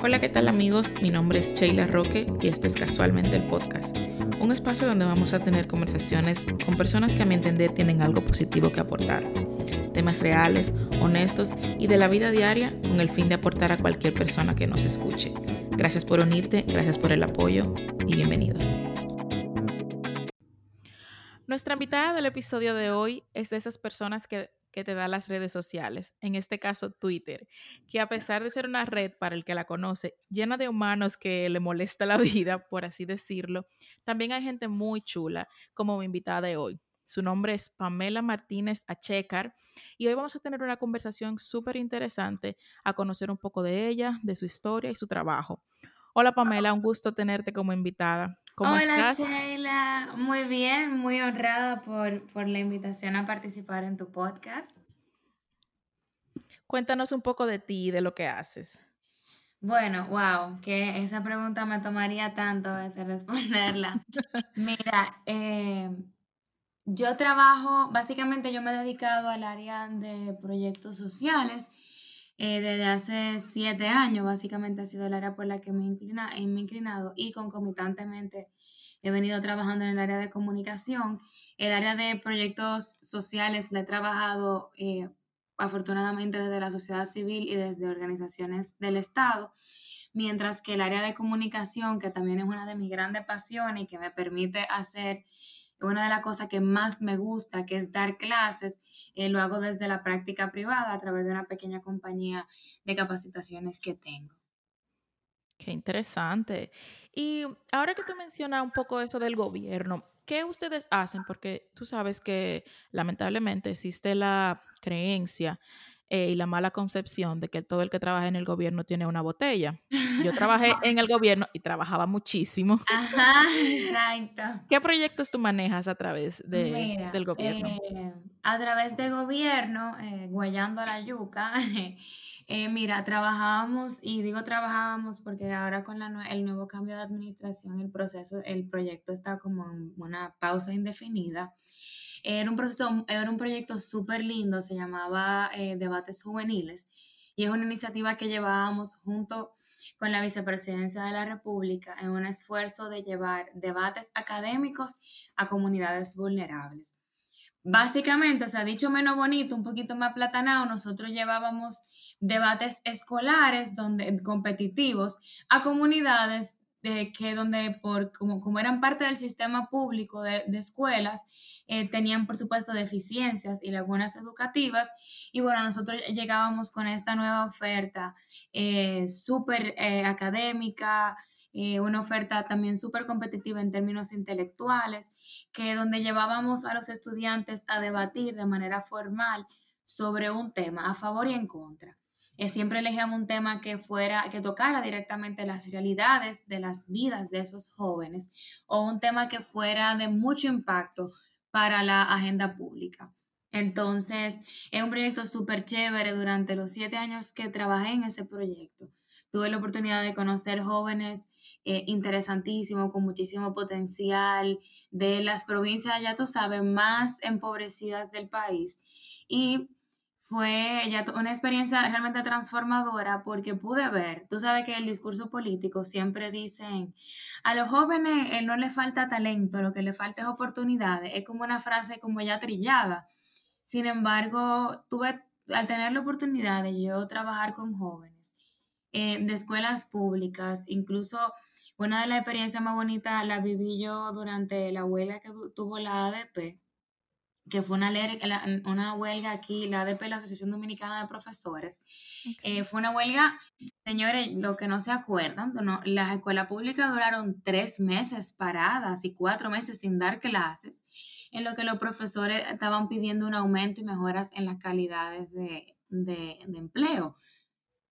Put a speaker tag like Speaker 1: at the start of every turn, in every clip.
Speaker 1: Hola, ¿qué tal amigos? Mi nombre es Sheila Roque y esto es Casualmente el Podcast, un espacio donde vamos a tener conversaciones con personas que a mi entender tienen algo positivo que aportar, temas reales, honestos y de la vida diaria con el fin de aportar a cualquier persona que nos escuche. Gracias por unirte, gracias por el apoyo y bienvenidos. Nuestra invitada del episodio de hoy es de esas personas que, te da las redes sociales, en este caso Twitter, que a pesar de ser una red para el que la conoce, llena de humanos que le molesta la vida, por así decirlo, también hay gente muy chula, como mi invitada de hoy. Su nombre es Pamela Martínez Achecar y hoy vamos a tener una conversación súper interesante a conocer un poco de ella, de su historia y su trabajo. Hola Pamela, un gusto tenerte como invitada. ¿Cómo
Speaker 2: Hola Sheila, muy bien, muy honrada por, por la invitación a participar en tu podcast.
Speaker 1: Cuéntanos un poco de ti y de lo que haces.
Speaker 2: Bueno, wow, que esa pregunta me tomaría tanto veces responderla. Mira, eh, yo trabajo, básicamente yo me he dedicado al área de proyectos sociales eh, desde hace siete años, básicamente ha sido el área por la que me, inclina, me he inclinado y concomitantemente he venido trabajando en el área de comunicación. El área de proyectos sociales la he trabajado eh, afortunadamente desde la sociedad civil y desde organizaciones del Estado, mientras que el área de comunicación, que también es una de mis grandes pasiones y que me permite hacer una de las cosas que más me gusta, que es dar clases, eh, lo hago desde la práctica privada a través de una pequeña compañía de capacitaciones que tengo.
Speaker 1: Qué interesante. Y ahora que tú mencionas un poco eso del gobierno, ¿qué ustedes hacen? Porque tú sabes que lamentablemente existe la creencia eh, y la mala concepción de que todo el que trabaja en el gobierno tiene una botella. Yo trabajé en el gobierno y trabajaba muchísimo.
Speaker 2: Ajá, exacto.
Speaker 1: ¿Qué proyectos tú manejas a través de, del gobierno?
Speaker 2: Eh, a través de gobierno, eh, guayando a la yuca. Eh, mira, trabajábamos, y digo trabajábamos porque ahora con el nuevo cambio de administración, el proceso, el proyecto está como en una pausa indefinida. Era un, proceso, era un proyecto súper lindo, se llamaba eh, Debates Juveniles y es una iniciativa que llevábamos junto con la Vicepresidencia de la República en un esfuerzo de llevar debates académicos a comunidades vulnerables. Básicamente, o sea, dicho menos bonito, un poquito más platanado, nosotros llevábamos debates escolares donde, competitivos a comunidades de que donde por, como, como eran parte del sistema público de, de escuelas, eh, tenían, por supuesto, deficiencias y lagunas educativas. Y bueno, nosotros llegábamos con esta nueva oferta eh, súper eh, académica, una oferta también súper competitiva en términos intelectuales, que donde llevábamos a los estudiantes a debatir de manera formal sobre un tema a favor y en contra. Siempre elegíamos un tema que fuera, que tocara directamente las realidades de las vidas de esos jóvenes o un tema que fuera de mucho impacto para la agenda pública. Entonces, es un proyecto súper chévere. Durante los siete años que trabajé en ese proyecto, tuve la oportunidad de conocer jóvenes eh, interesantísimos, con muchísimo potencial, de las provincias, ya tú sabes, más empobrecidas del país. Y fue ya una experiencia realmente transformadora porque pude ver, tú sabes que el discurso político siempre dicen, a los jóvenes eh, no les falta talento, lo que les falta es oportunidades, es como una frase como ya trillada. Sin embargo, tuve, al tener la oportunidad de yo trabajar con jóvenes eh, de escuelas públicas, incluso una de las experiencias más bonitas la viví yo durante la huelga que tuvo la ADP que fue una, una huelga aquí, la ADP, la Asociación Dominicana de Profesores. Eh, fue una huelga, señores, lo que no se acuerdan, no, las escuelas públicas duraron tres meses paradas y cuatro meses sin dar clases, en lo que los profesores estaban pidiendo un aumento y mejoras en las calidades de, de, de empleo.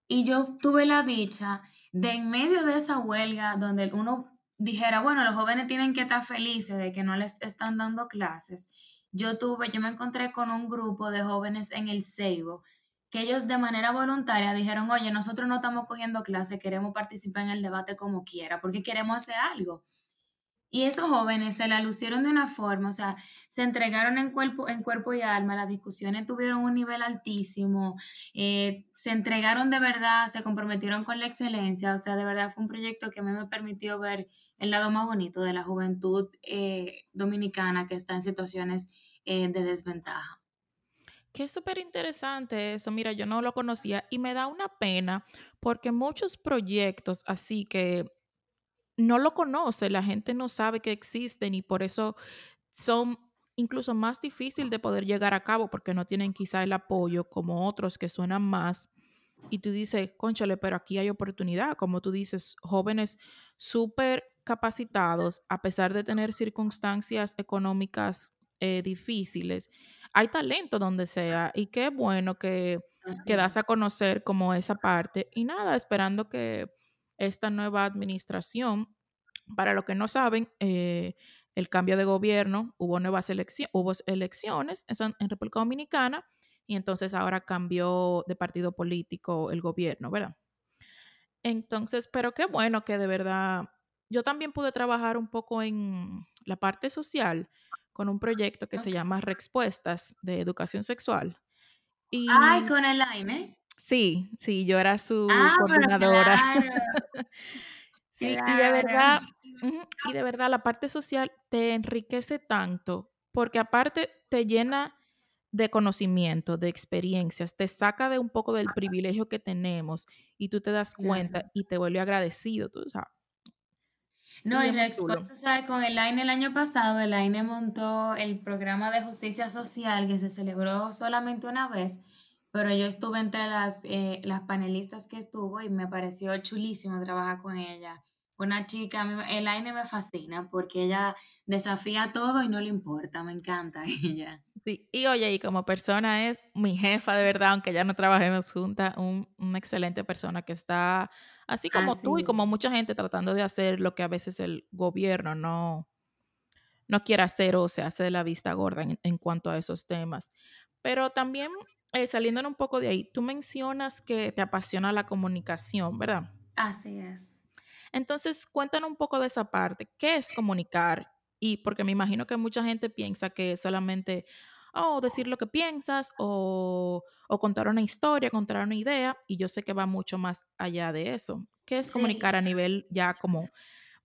Speaker 2: Y yo tuve la dicha de en medio de esa huelga, donde uno dijera, bueno, los jóvenes tienen que estar felices de que no les están dando clases, yo tuve, yo me encontré con un grupo de jóvenes en el Seibo que ellos de manera voluntaria dijeron, oye, nosotros no estamos cogiendo clase, queremos participar en el debate como quiera, porque queremos hacer algo. Y esos jóvenes se la lucieron de una forma, o sea, se entregaron en cuerpo, en cuerpo y alma, las discusiones tuvieron un nivel altísimo, eh, se entregaron de verdad, se comprometieron con la excelencia, o sea, de verdad fue un proyecto que a mí me permitió ver el lado más bonito de la juventud eh, dominicana que está en situaciones eh, de desventaja.
Speaker 1: Que es súper interesante eso. Mira, yo no lo conocía y me da una pena porque muchos proyectos así que no lo conoce, la gente no sabe que existen y por eso son incluso más difícil de poder llegar a cabo porque no tienen quizá el apoyo como otros que suenan más. Y tú dices, conchale, pero aquí hay oportunidad, como tú dices, jóvenes súper capacitados, a pesar de tener circunstancias económicas eh, difíciles, hay talento donde sea y qué bueno que, que das a conocer como esa parte. Y nada, esperando que esta nueva administración, para los que no saben, eh, el cambio de gobierno, hubo nuevas elecciones, hubo elecciones en, República Dominicana y entonces ahora cambió de partido político el gobierno, ¿verdad? Entonces, pero qué bueno que de verdad, yo también pude trabajar un poco en la parte social con un proyecto que se llama Respuestas de Educación Sexual.
Speaker 2: Ay,
Speaker 1: Y
Speaker 2: con el AINE.
Speaker 1: Sí, sí, yo era su
Speaker 2: Ah,
Speaker 1: coordinadora.
Speaker 2: claro,
Speaker 1: Sí, y de
Speaker 2: claro.
Speaker 1: verdad, y de verdad la parte social te enriquece tanto, porque aparte te llena de conocimiento, de experiencias, te saca de un poco del privilegio que tenemos y tú te das cuenta
Speaker 2: Claro.
Speaker 1: y te vuelve agradecido, tú sabes,
Speaker 2: No,
Speaker 1: y
Speaker 2: y respuesta, ¿sabe? Con el AINE el año pasado, el AINE montó el programa de justicia social que se celebró solamente una vez, pero yo estuve entre las, eh, las panelistas que estuvo y me pareció chulísimo trabajar con ella. Una chica, el AINE me fascina porque ella desafía todo y no le importa, me encanta ella.
Speaker 1: Sí, y oye, y como persona es mi jefa de verdad, aunque ya no trabajemos juntas, un, una excelente persona que está, así como tú y
Speaker 2: Así
Speaker 1: como mucha gente, tratando de hacer lo que a veces el gobierno no, no quiere hacer o se hace de la vista gorda en, en cuanto a esos temas. Pero también, eh, saliendo un poco de ahí, tú mencionas que te apasiona la comunicación, ¿verdad?
Speaker 2: Así es.
Speaker 1: Entonces, cuéntanos un poco de esa parte. ¿Qué es comunicar? Y porque me imagino que mucha gente piensa que es solamente, oh, decir lo que piensas o, o contar una historia, contar una idea, y yo sé que va mucho más allá de eso. ¿Qué es
Speaker 2: Sí,
Speaker 1: comunicar a nivel ya como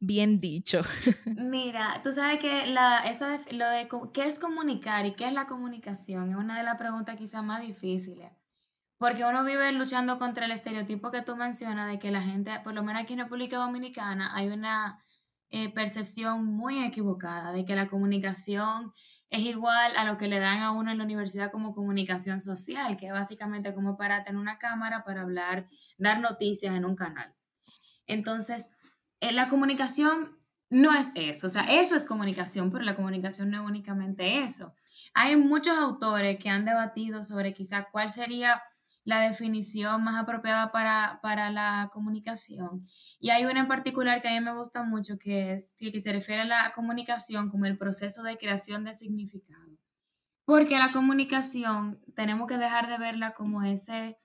Speaker 1: bien dicho?
Speaker 2: Mira, tú sabes que la, esa lo de qué es comunicar y qué es la comunicación es una de las preguntas quizás más difíciles, porque uno vive luchando contra el estereotipo que tú mencionas de que la gente, por lo menos aquí en República Dominicana, hay una eh, percepción muy equivocada de que la comunicación es igual a lo que le dan a uno en la universidad como comunicación social, que es básicamente como para tener una cámara para hablar, dar noticias en un canal. Entonces, eh, la comunicación no es eso, o sea, eso es comunicación, pero la comunicación no es únicamente eso. Hay muchos autores que han debatido sobre quizá cuál sería la definición más apropiada para, para la comunicación. Y hay una en particular que a mí me gusta mucho, que es que se refiere a la comunicación como el proceso de creación de significado. Porque la comunicación tenemos que dejar de verla como ese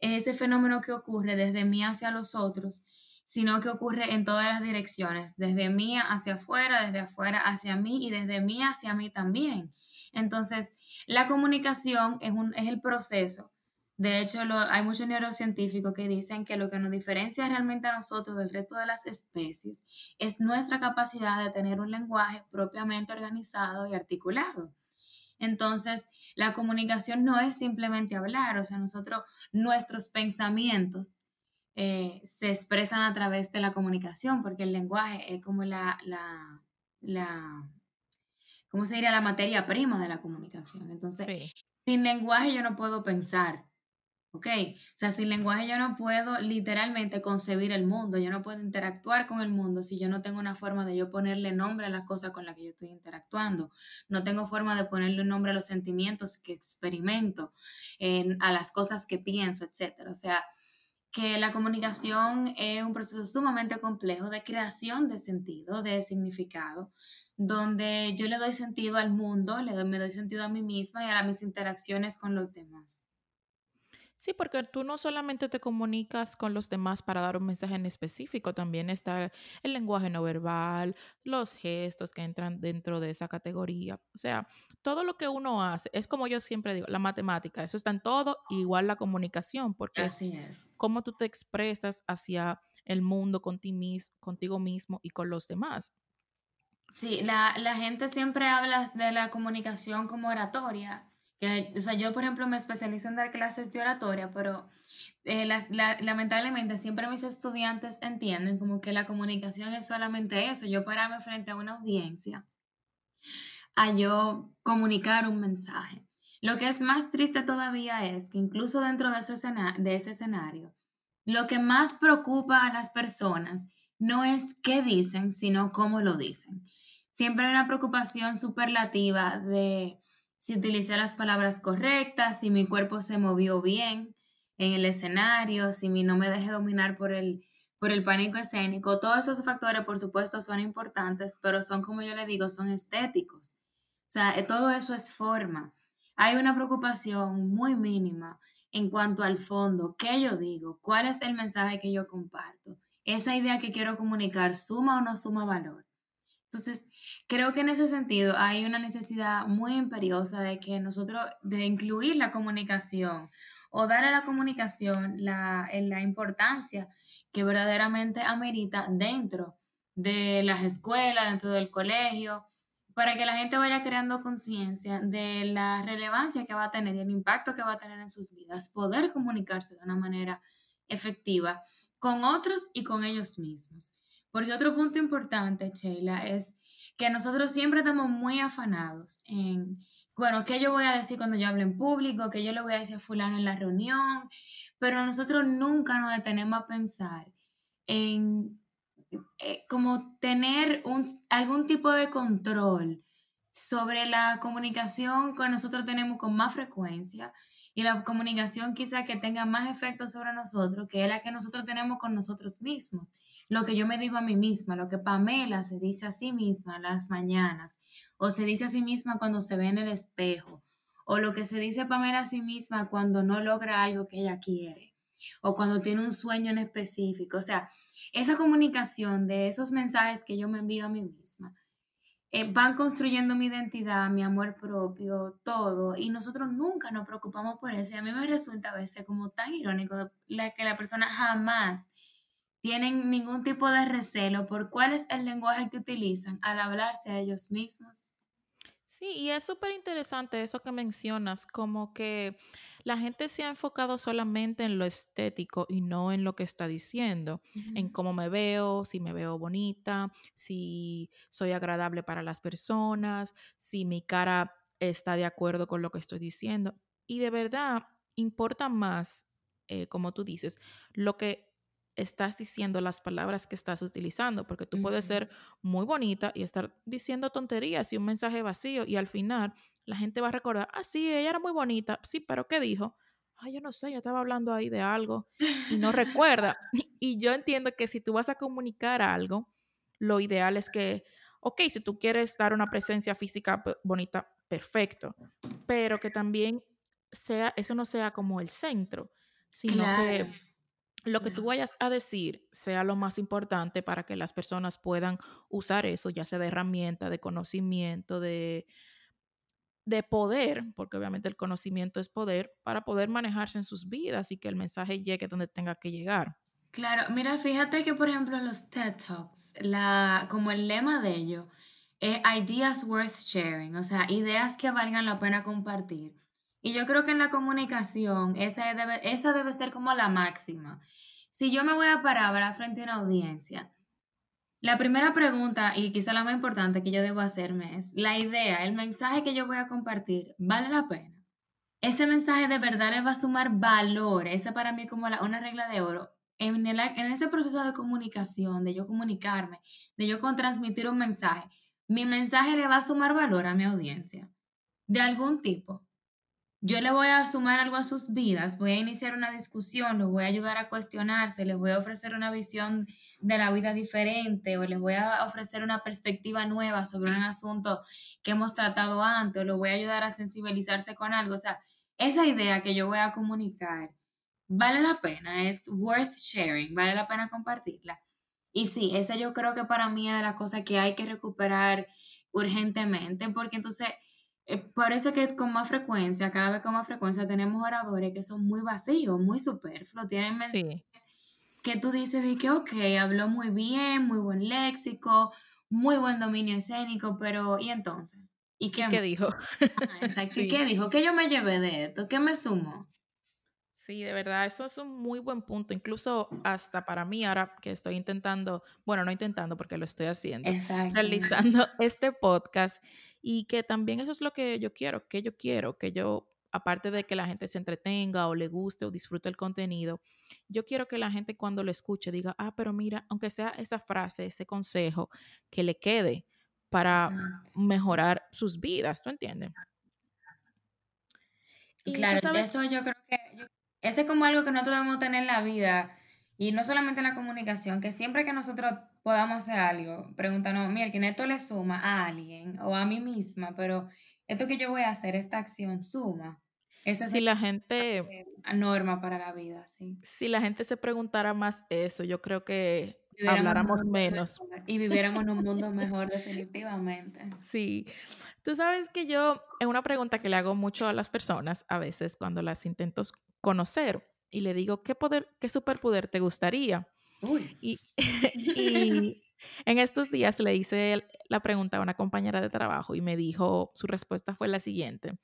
Speaker 2: ese fenómeno que ocurre desde mí hacia los otros, sino que ocurre en todas las direcciones, desde mí hacia afuera, desde afuera hacia mí y desde mí hacia mí también. Entonces, la comunicación es, un, es el proceso. De hecho, hay muchos neurocientíficos que dicen que lo que nos diferencia realmente a nosotros del resto de las especies es nuestra capacidad de tener un lenguaje propiamente organizado y articulado. Entonces, la comunicación no es simplemente hablar, o sea, nosotros, nuestros pensamientos eh, se expresan a través de la comunicación, porque el lenguaje es como la, la, la, ¿cómo se diría? La materia prima de la comunicación. Entonces,
Speaker 1: Sí.
Speaker 2: sin lenguaje yo no puedo pensar, ¿ok? O sea, sin lenguaje yo no puedo literalmente concebir el mundo, yo no puedo interactuar con el mundo si yo no tengo una forma de yo ponerle nombre a las cosas con las que yo estoy interactuando, no tengo forma de ponerle un nombre a los sentimientos que experimento, en- a las cosas que pienso, etcétera. O sea, que la comunicación es un proceso sumamente complejo de creación de sentido, de significado, donde yo le doy sentido al mundo, le doy, me doy sentido a mí misma y a mis interacciones con los demás.
Speaker 1: Sí, porque tú no solamente te comunicas con los demás para dar un mensaje en específico, también está el lenguaje no verbal, los gestos que entran dentro de esa categoría. O sea, todo lo que uno hace, es como yo siempre digo, la matemática, eso está en todo, igual la comunicación, porque
Speaker 2: Así es.
Speaker 1: cómo tú te expresas hacia el mundo con ti mis- contigo mismo y con los demás.
Speaker 2: Sí, la, la gente siempre habla de la comunicación como oratoria. Que, o sea, yo, por ejemplo, me especializo en dar clases de oratoria, pero eh, las- la- lamentablemente siempre mis estudiantes entienden como que la comunicación es solamente eso, yo pararme frente a una audiencia a yo comunicar un mensaje. Lo que es más triste todavía es que incluso dentro de, ese escena- de ese escenario, lo que más preocupa a las personas no es qué dicen, sino cómo lo dicen. Siempre hay una preocupación superlativa de si utilicé las palabras correctas, si mi cuerpo se movió bien en el escenario, si mi no me dejé dominar por el, por el pánico escénico. Todos esos factores, por supuesto, son importantes, pero son, como yo le digo, son estéticos. O sea, eh, todo eso es forma. Hay una preocupación muy mínima en cuanto al fondo, qué yo digo, cuál es el mensaje que yo comparto, esa idea que quiero comunicar, suma o no suma valor. Entonces, creo que en ese sentido hay una necesidad muy imperiosa de que nosotros, de incluir la comunicación o dar a la comunicación la, en la importancia que verdaderamente amerita dentro de las escuelas, dentro del colegio, para que la gente vaya creando conciencia de la relevancia que va a tener y el impacto que va a tener en sus vidas, poder comunicarse de una manera efectiva con otros y con ellos mismos. Porque otro punto importante, Sheila, es que nosotros siempre estamos muy afanados en, bueno, ¿qué yo voy a decir cuando yo hable en público? ¿Qué yo le voy a decir a fulano en la reunión? Pero nosotros nunca nos detenemos a pensar en eh, como tener un, algún tipo de control sobre la comunicación que nosotros tenemos con más frecuencia y la comunicación quizá que tenga más efecto sobre nosotros, que la que nosotros tenemos con nosotros mismos. Lo que yo me digo a mí misma, lo que Pamela se dice a sí misma las mañanas, o se dice a sí misma cuando se ve en el espejo, o lo que se dice Pamela a sí misma cuando no logra algo que ella quiere, o cuando tiene un sueño en específico. O sea, esa comunicación de esos mensajes que yo me envío a mí misma, eh, van construyendo mi identidad, mi amor propio, todo, y nosotros nunca nos preocupamos por eso. Y a mí me resulta a veces como tan irónico la, que la persona jamás tienen ningún tipo de recelo por cuál es el lenguaje que utilizan al hablarse a ellos mismos.
Speaker 1: Sí, y es súper interesante eso que mencionas, como que la gente se ha enfocado solamente en lo estético y no en lo que está diciendo, en cómo me veo, si me veo bonita, si soy agradable para las personas, si mi cara está de acuerdo con lo que estoy diciendo. Y de verdad, importa más, eh, como tú dices, lo que estás diciendo, las palabras que estás utilizando, porque tú puedes ser muy bonita y estar diciendo tonterías y un mensaje vacío y al final la gente va a recordar, ah, sí, ella era muy bonita, sí, pero ¿qué dijo? Ah, yo no sé, yo estaba hablando ahí de algo y no recuerda. Y yo entiendo que si tú vas a comunicar algo, lo ideal es que, ok, si tú quieres dar una presencia física bonita, perfecto, pero que también sea, eso no sea como el centro, sino
Speaker 2: Claro,
Speaker 1: que lo que tú vayas a decir sea lo más importante para que las personas puedan usar eso, ya sea de herramienta, de conocimiento, de, de poder, porque obviamente el conocimiento es poder, para poder manejarse en sus vidas y que el mensaje llegue donde tenga que llegar.
Speaker 2: Claro, mira, fíjate que por ejemplo los TED Talks, la, como el lema de ellos, es Ideas Worth Sharing, o sea, ideas que valgan la pena compartir. Y yo creo que en la comunicación esa debe, esa debe ser como la máxima. Si yo me voy a parar ¿verdad? frente a una audiencia, la primera pregunta, y quizá la más importante que yo debo hacerme es, la idea, el mensaje que yo voy a compartir, ¿vale la pena? Ese mensaje de verdad les va a sumar valor. Esa para mí como una regla de oro. En, el- en ese proceso de comunicación, de yo comunicarme, de yo con transmitir un mensaje, mi mensaje le va a sumar valor a mi audiencia, de algún tipo. Yo le voy a sumar algo a sus vidas, voy a iniciar una discusión, los voy a ayudar a cuestionarse, les voy a ofrecer una visión de la vida diferente o les voy a ofrecer una perspectiva nueva sobre un asunto que hemos tratado antes o los voy a ayudar a sensibilizarse con algo. O sea, esa idea que yo voy a comunicar vale la pena, es worth sharing, vale la pena compartirla. Y sí, esa yo creo que para mí es de las cosas que hay que recuperar urgentemente, porque entonces, eh, por eso que con más frecuencia, cada vez con más frecuencia, tenemos oradores que son muy vacíos, muy superfluos, tienen
Speaker 1: Sí.
Speaker 2: que tú dices de que, ok, habló muy bien, muy buen léxico, muy buen dominio escénico, pero ¿y entonces? ¿Y qué,
Speaker 1: ¿Qué dijo?
Speaker 2: exacto, ¿y qué dijo? ¿Qué yo me llevé de esto? ¿Qué me sumó?
Speaker 1: Sí, de verdad, eso es un muy buen punto. Incluso hasta para mí, ahora que estoy intentando, bueno, no intentando porque lo estoy haciendo,
Speaker 2: Exactamente.
Speaker 1: realizando este podcast y que también eso es lo que yo quiero, que yo quiero, que yo, aparte de que la gente se entretenga o le guste o disfrute el contenido, yo quiero que la gente cuando lo escuche diga, ah, pero mira, aunque sea esa frase, ese consejo, que le quede para
Speaker 2: Exacto.
Speaker 1: mejorar sus vidas, ¿tú entiendes? Y
Speaker 2: Claro, eso yo creo que ese es como algo que nosotros debemos tener en la vida y no solamente en la comunicación, que siempre que nosotros podamos hacer algo, preguntarnos, mira, que esto le suma a alguien o a mí misma, pero esto que yo voy a hacer, esta acción suma. Esa
Speaker 1: si
Speaker 2: sería
Speaker 1: la gente
Speaker 2: una norma para la vida, sí.
Speaker 1: Si la gente se preguntara más eso, yo creo que
Speaker 2: Viviéramos
Speaker 1: habláramos menos.
Speaker 2: mejor y viviéramos en un mundo mejor definitivamente.
Speaker 1: Sí. Tú sabes que yo, es una pregunta que le hago mucho a las personas a veces cuando las intento conocer y le digo, ¿qué poder, qué superpoder te gustaría?
Speaker 2: Uy.
Speaker 1: Y, y en estos días le hice la pregunta a una compañera de trabajo y me dijo, su respuesta fue la siguiente,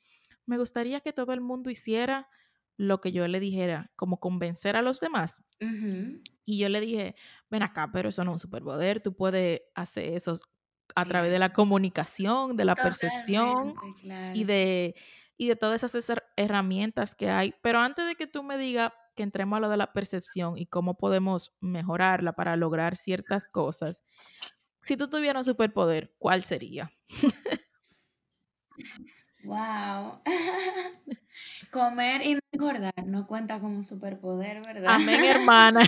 Speaker 1: me gustaría que todo el mundo hiciera lo que yo le dijera, como convencer a los demás. Y yo le dije, ven acá, pero eso no es un superpoder, tú puedes hacer eso a través de la comunicación, de la percepción y de, y de todas esas her- herramientas que hay. Pero antes de que tú me digas que entremos a lo de la percepción y cómo podemos mejorarla para lograr ciertas cosas, si tú tuvieras un superpoder, ¿cuál sería?
Speaker 2: Wow. Comer y no engordar no cuenta como superpoder, ¿verdad?
Speaker 1: Amén, hermana.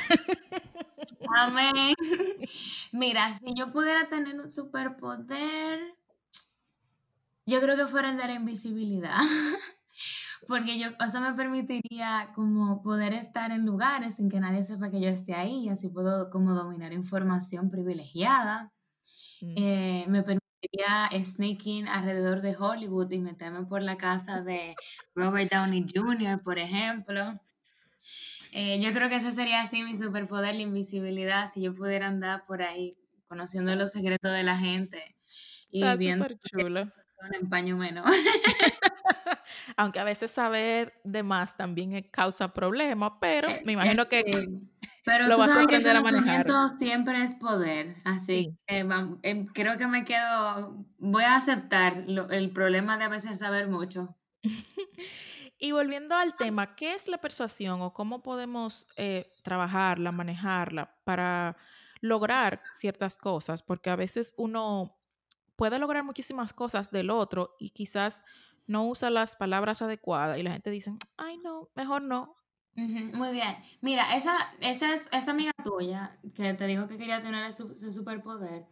Speaker 2: Amén. Mira, si yo pudiera tener un superpoder, yo creo que fuera el de la invisibilidad. Porque yo, eso me permitiría como poder estar en lugares sin que nadie sepa que yo esté ahí, así puedo como dominar información privilegiada.
Speaker 1: Mm,
Speaker 2: Eh, me permitiría sneaking alrededor de Hollywood y meterme por la casa de Robert Downey Jr., por ejemplo. Eh, yo creo que ese sería así mi superpoder, la invisibilidad, si yo pudiera andar por ahí conociendo los secretos de la gente y
Speaker 1: Está
Speaker 2: viendo
Speaker 1: súper chulo.
Speaker 2: En paño menor.
Speaker 1: Aunque a veces saber de más también eh, causa problemas, pero
Speaker 2: Eh,
Speaker 1: me imagino que
Speaker 2: sí. Pero
Speaker 1: lo
Speaker 2: tú
Speaker 1: vas a
Speaker 2: sabes que el
Speaker 1: aprender a manejar.
Speaker 2: conocimiento siempre es poder, así
Speaker 1: Sí.
Speaker 2: que em, creo que me quedo, voy a aceptar lo- el problema de a veces saber mucho.
Speaker 1: Y volviendo al tema, ¿qué es la persuasión o cómo podemos eh, trabajarla, manejarla para lograr ciertas cosas? Porque a veces uno puede lograr muchísimas cosas del otro y quizás no usa las palabras adecuadas y la gente dice, ay no, mejor no.
Speaker 2: Muy bien. Mira, esa, esa, es, esa amiga tuya que te dijo que quería tener ese, ese superpoder,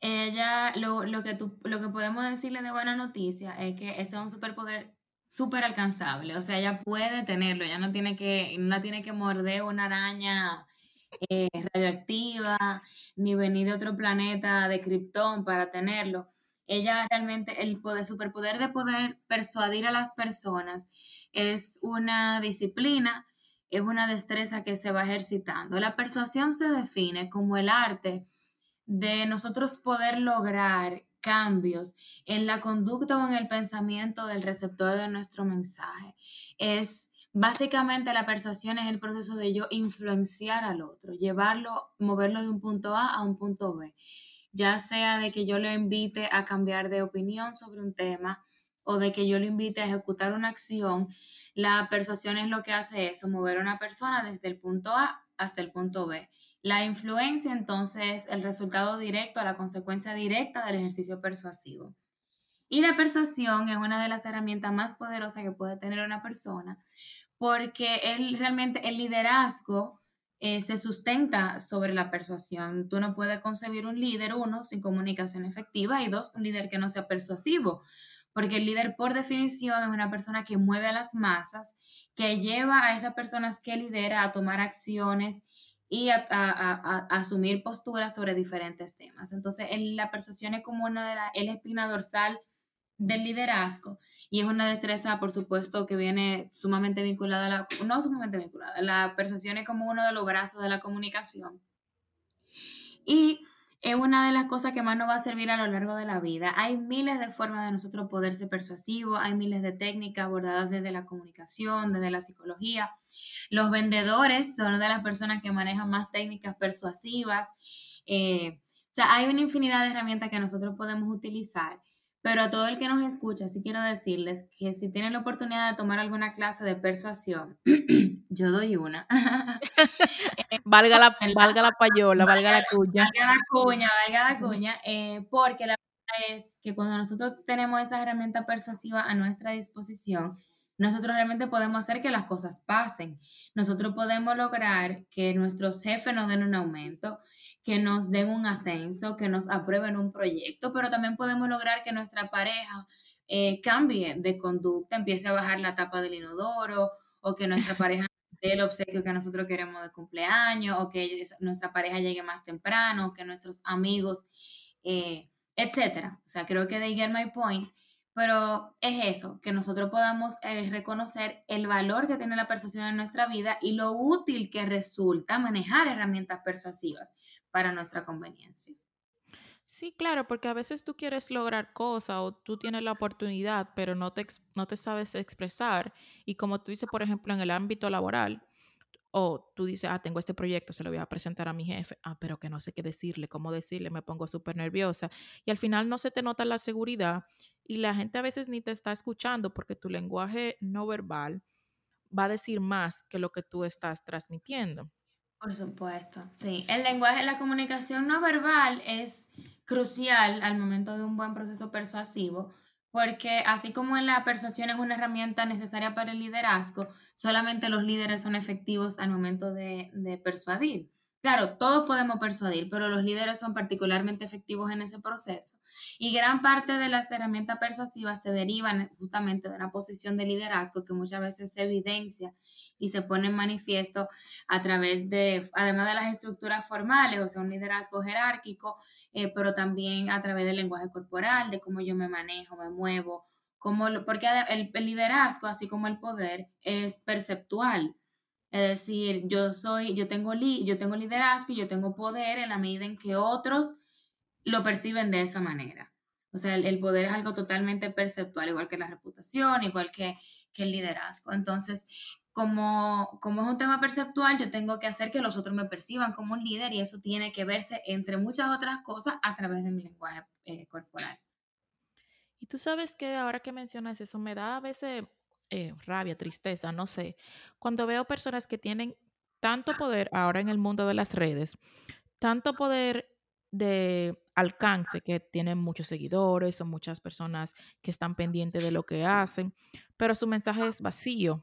Speaker 2: ella, lo, lo que tú, lo que podemos decirle de buena noticia es que ese es un superpoder súper alcanzable. O sea, ella puede tenerlo, ella no tiene que, no tiene que morder una araña eh, radioactiva, ni venir de otro planeta de Krypton para tenerlo. Ella realmente, el poder, superpoder de poder persuadir a las personas es una disciplina, es una destreza que se va ejercitando. La persuasión se define como el arte de nosotros poder lograr cambios en la conducta o en el pensamiento del receptor de nuestro mensaje. Es básicamente la persuasión es el proceso de yo influenciar al otro, llevarlo, moverlo de un punto A a un punto B, ya sea de que yo lo invite a cambiar de opinión sobre un tema o de que yo lo invite a ejecutar una acción. La persuasión es lo que hace eso, mover a una persona desde el punto A hasta el punto B. La influencia, entonces, el resultado directo, la consecuencia directa del ejercicio persuasivo. Y la persuasión es una de las herramientas más poderosas que puede tener una persona, porque él realmente el liderazgo eh, se sustenta sobre la persuasión. Tú no puedes concebir un líder, uno, sin comunicación efectiva, y dos, un líder que no sea persuasivo, porque el líder por definición es una persona que mueve a las masas, que lleva a esas personas que lidera a tomar acciones y a, asumir posturas sobre diferentes temas. Entonces, la persuasión es como una de las, el espina dorsal del liderazgo y es una destreza, por supuesto, que viene sumamente vinculada a la, no sumamente vinculada, la persuasión es como uno de los brazos de la comunicación. Y es una de las cosas que más nos va a servir a lo largo de la vida. Hay miles de formas de nosotros poder ser persuasivos, hay miles de técnicas abordadas desde la comunicación, desde la psicología. Los vendedores son de las personas que manejan más técnicas persuasivas. Eh, o sea, hay una infinidad de herramientas que nosotros podemos utilizar pero a todo el que nos escucha, sí quiero decirles que si tienen la oportunidad de tomar alguna clase de persuasión, yo doy una.
Speaker 1: valga, la, valga la payola, valga, la cuña.
Speaker 2: Valga la cuña, valga la cuña, eh, porque la verdad es que cuando nosotros tenemos esa herramienta persuasiva a nuestra disposición, nosotros realmente podemos hacer que las cosas pasen. Nosotros podemos lograr que nuestros jefes nos den un aumento, que nos den un ascenso, que nos aprueben un proyecto, pero también podemos lograr que nuestra pareja eh, cambie de conducta, empiece a bajar la tapa del inodoro o que nuestra pareja dé el obsequio que nosotros queremos de cumpleaños o que nuestra pareja llegue más temprano, que nuestros amigos, eh, etcétera. O sea, creo que de get my point, pero es eso, que nosotros podamos eh, reconocer el valor que tiene la persuasión en nuestra vida y lo útil que resulta manejar herramientas persuasivas para nuestra conveniencia.
Speaker 1: Sí, claro, porque a veces tú quieres lograr cosas o tú tienes la oportunidad, pero no te, no te sabes expresar. Y como tú dices, por ejemplo, en el ámbito laboral, o tú dices, ah, tengo este proyecto, se lo voy a presentar a mi jefe, ah, pero que no sé qué decirle, cómo decirle, me pongo súper nerviosa. Y al final no se te nota la seguridad y la gente a veces ni te está escuchando porque tu lenguaje no verbal va a decir más que lo que tú estás transmitiendo.
Speaker 2: Por supuesto, sí. El lenguaje, la comunicación no verbal es crucial al momento de un buen proceso persuasivo, porque así como la persuasión es una herramienta necesaria para el liderazgo, solamente los líderes son efectivos al momento de, de persuadir. Claro, todos podemos persuadir, pero los líderes son particularmente efectivos en ese proceso. Y gran parte de las herramientas persuasivas se derivan justamente de una posición de liderazgo que muchas veces se evidencia y se pone en manifiesto a través de, además de las estructuras formales, o sea, un liderazgo jerárquico, eh, pero también a través del lenguaje corporal, de cómo yo me manejo, me muevo, cómo, porque el liderazgo, así como el poder, es perceptual. Es decir, yo soy, yo tengo, li, yo tengo liderazgo yo tengo poder en la medida en que otros lo perciben de esa manera. O sea, el, poder es algo totalmente perceptual, igual que la reputación, igual que, que el liderazgo. Entonces, como, como es un tema perceptual, yo tengo que hacer que los otros me perciban como un líder y eso tiene que verse, entre muchas otras cosas, a través de mi lenguaje eh, corporal.
Speaker 1: Y tú sabes que ahora que mencionas eso, me da a veces eh, rabia, tristeza, no sé, cuando veo personas que tienen tanto poder ahora en el mundo de las redes, tanto poder de alcance, que tienen muchos seguidores o muchas personas que están pendientes de lo que hacen, pero su mensaje es vacío.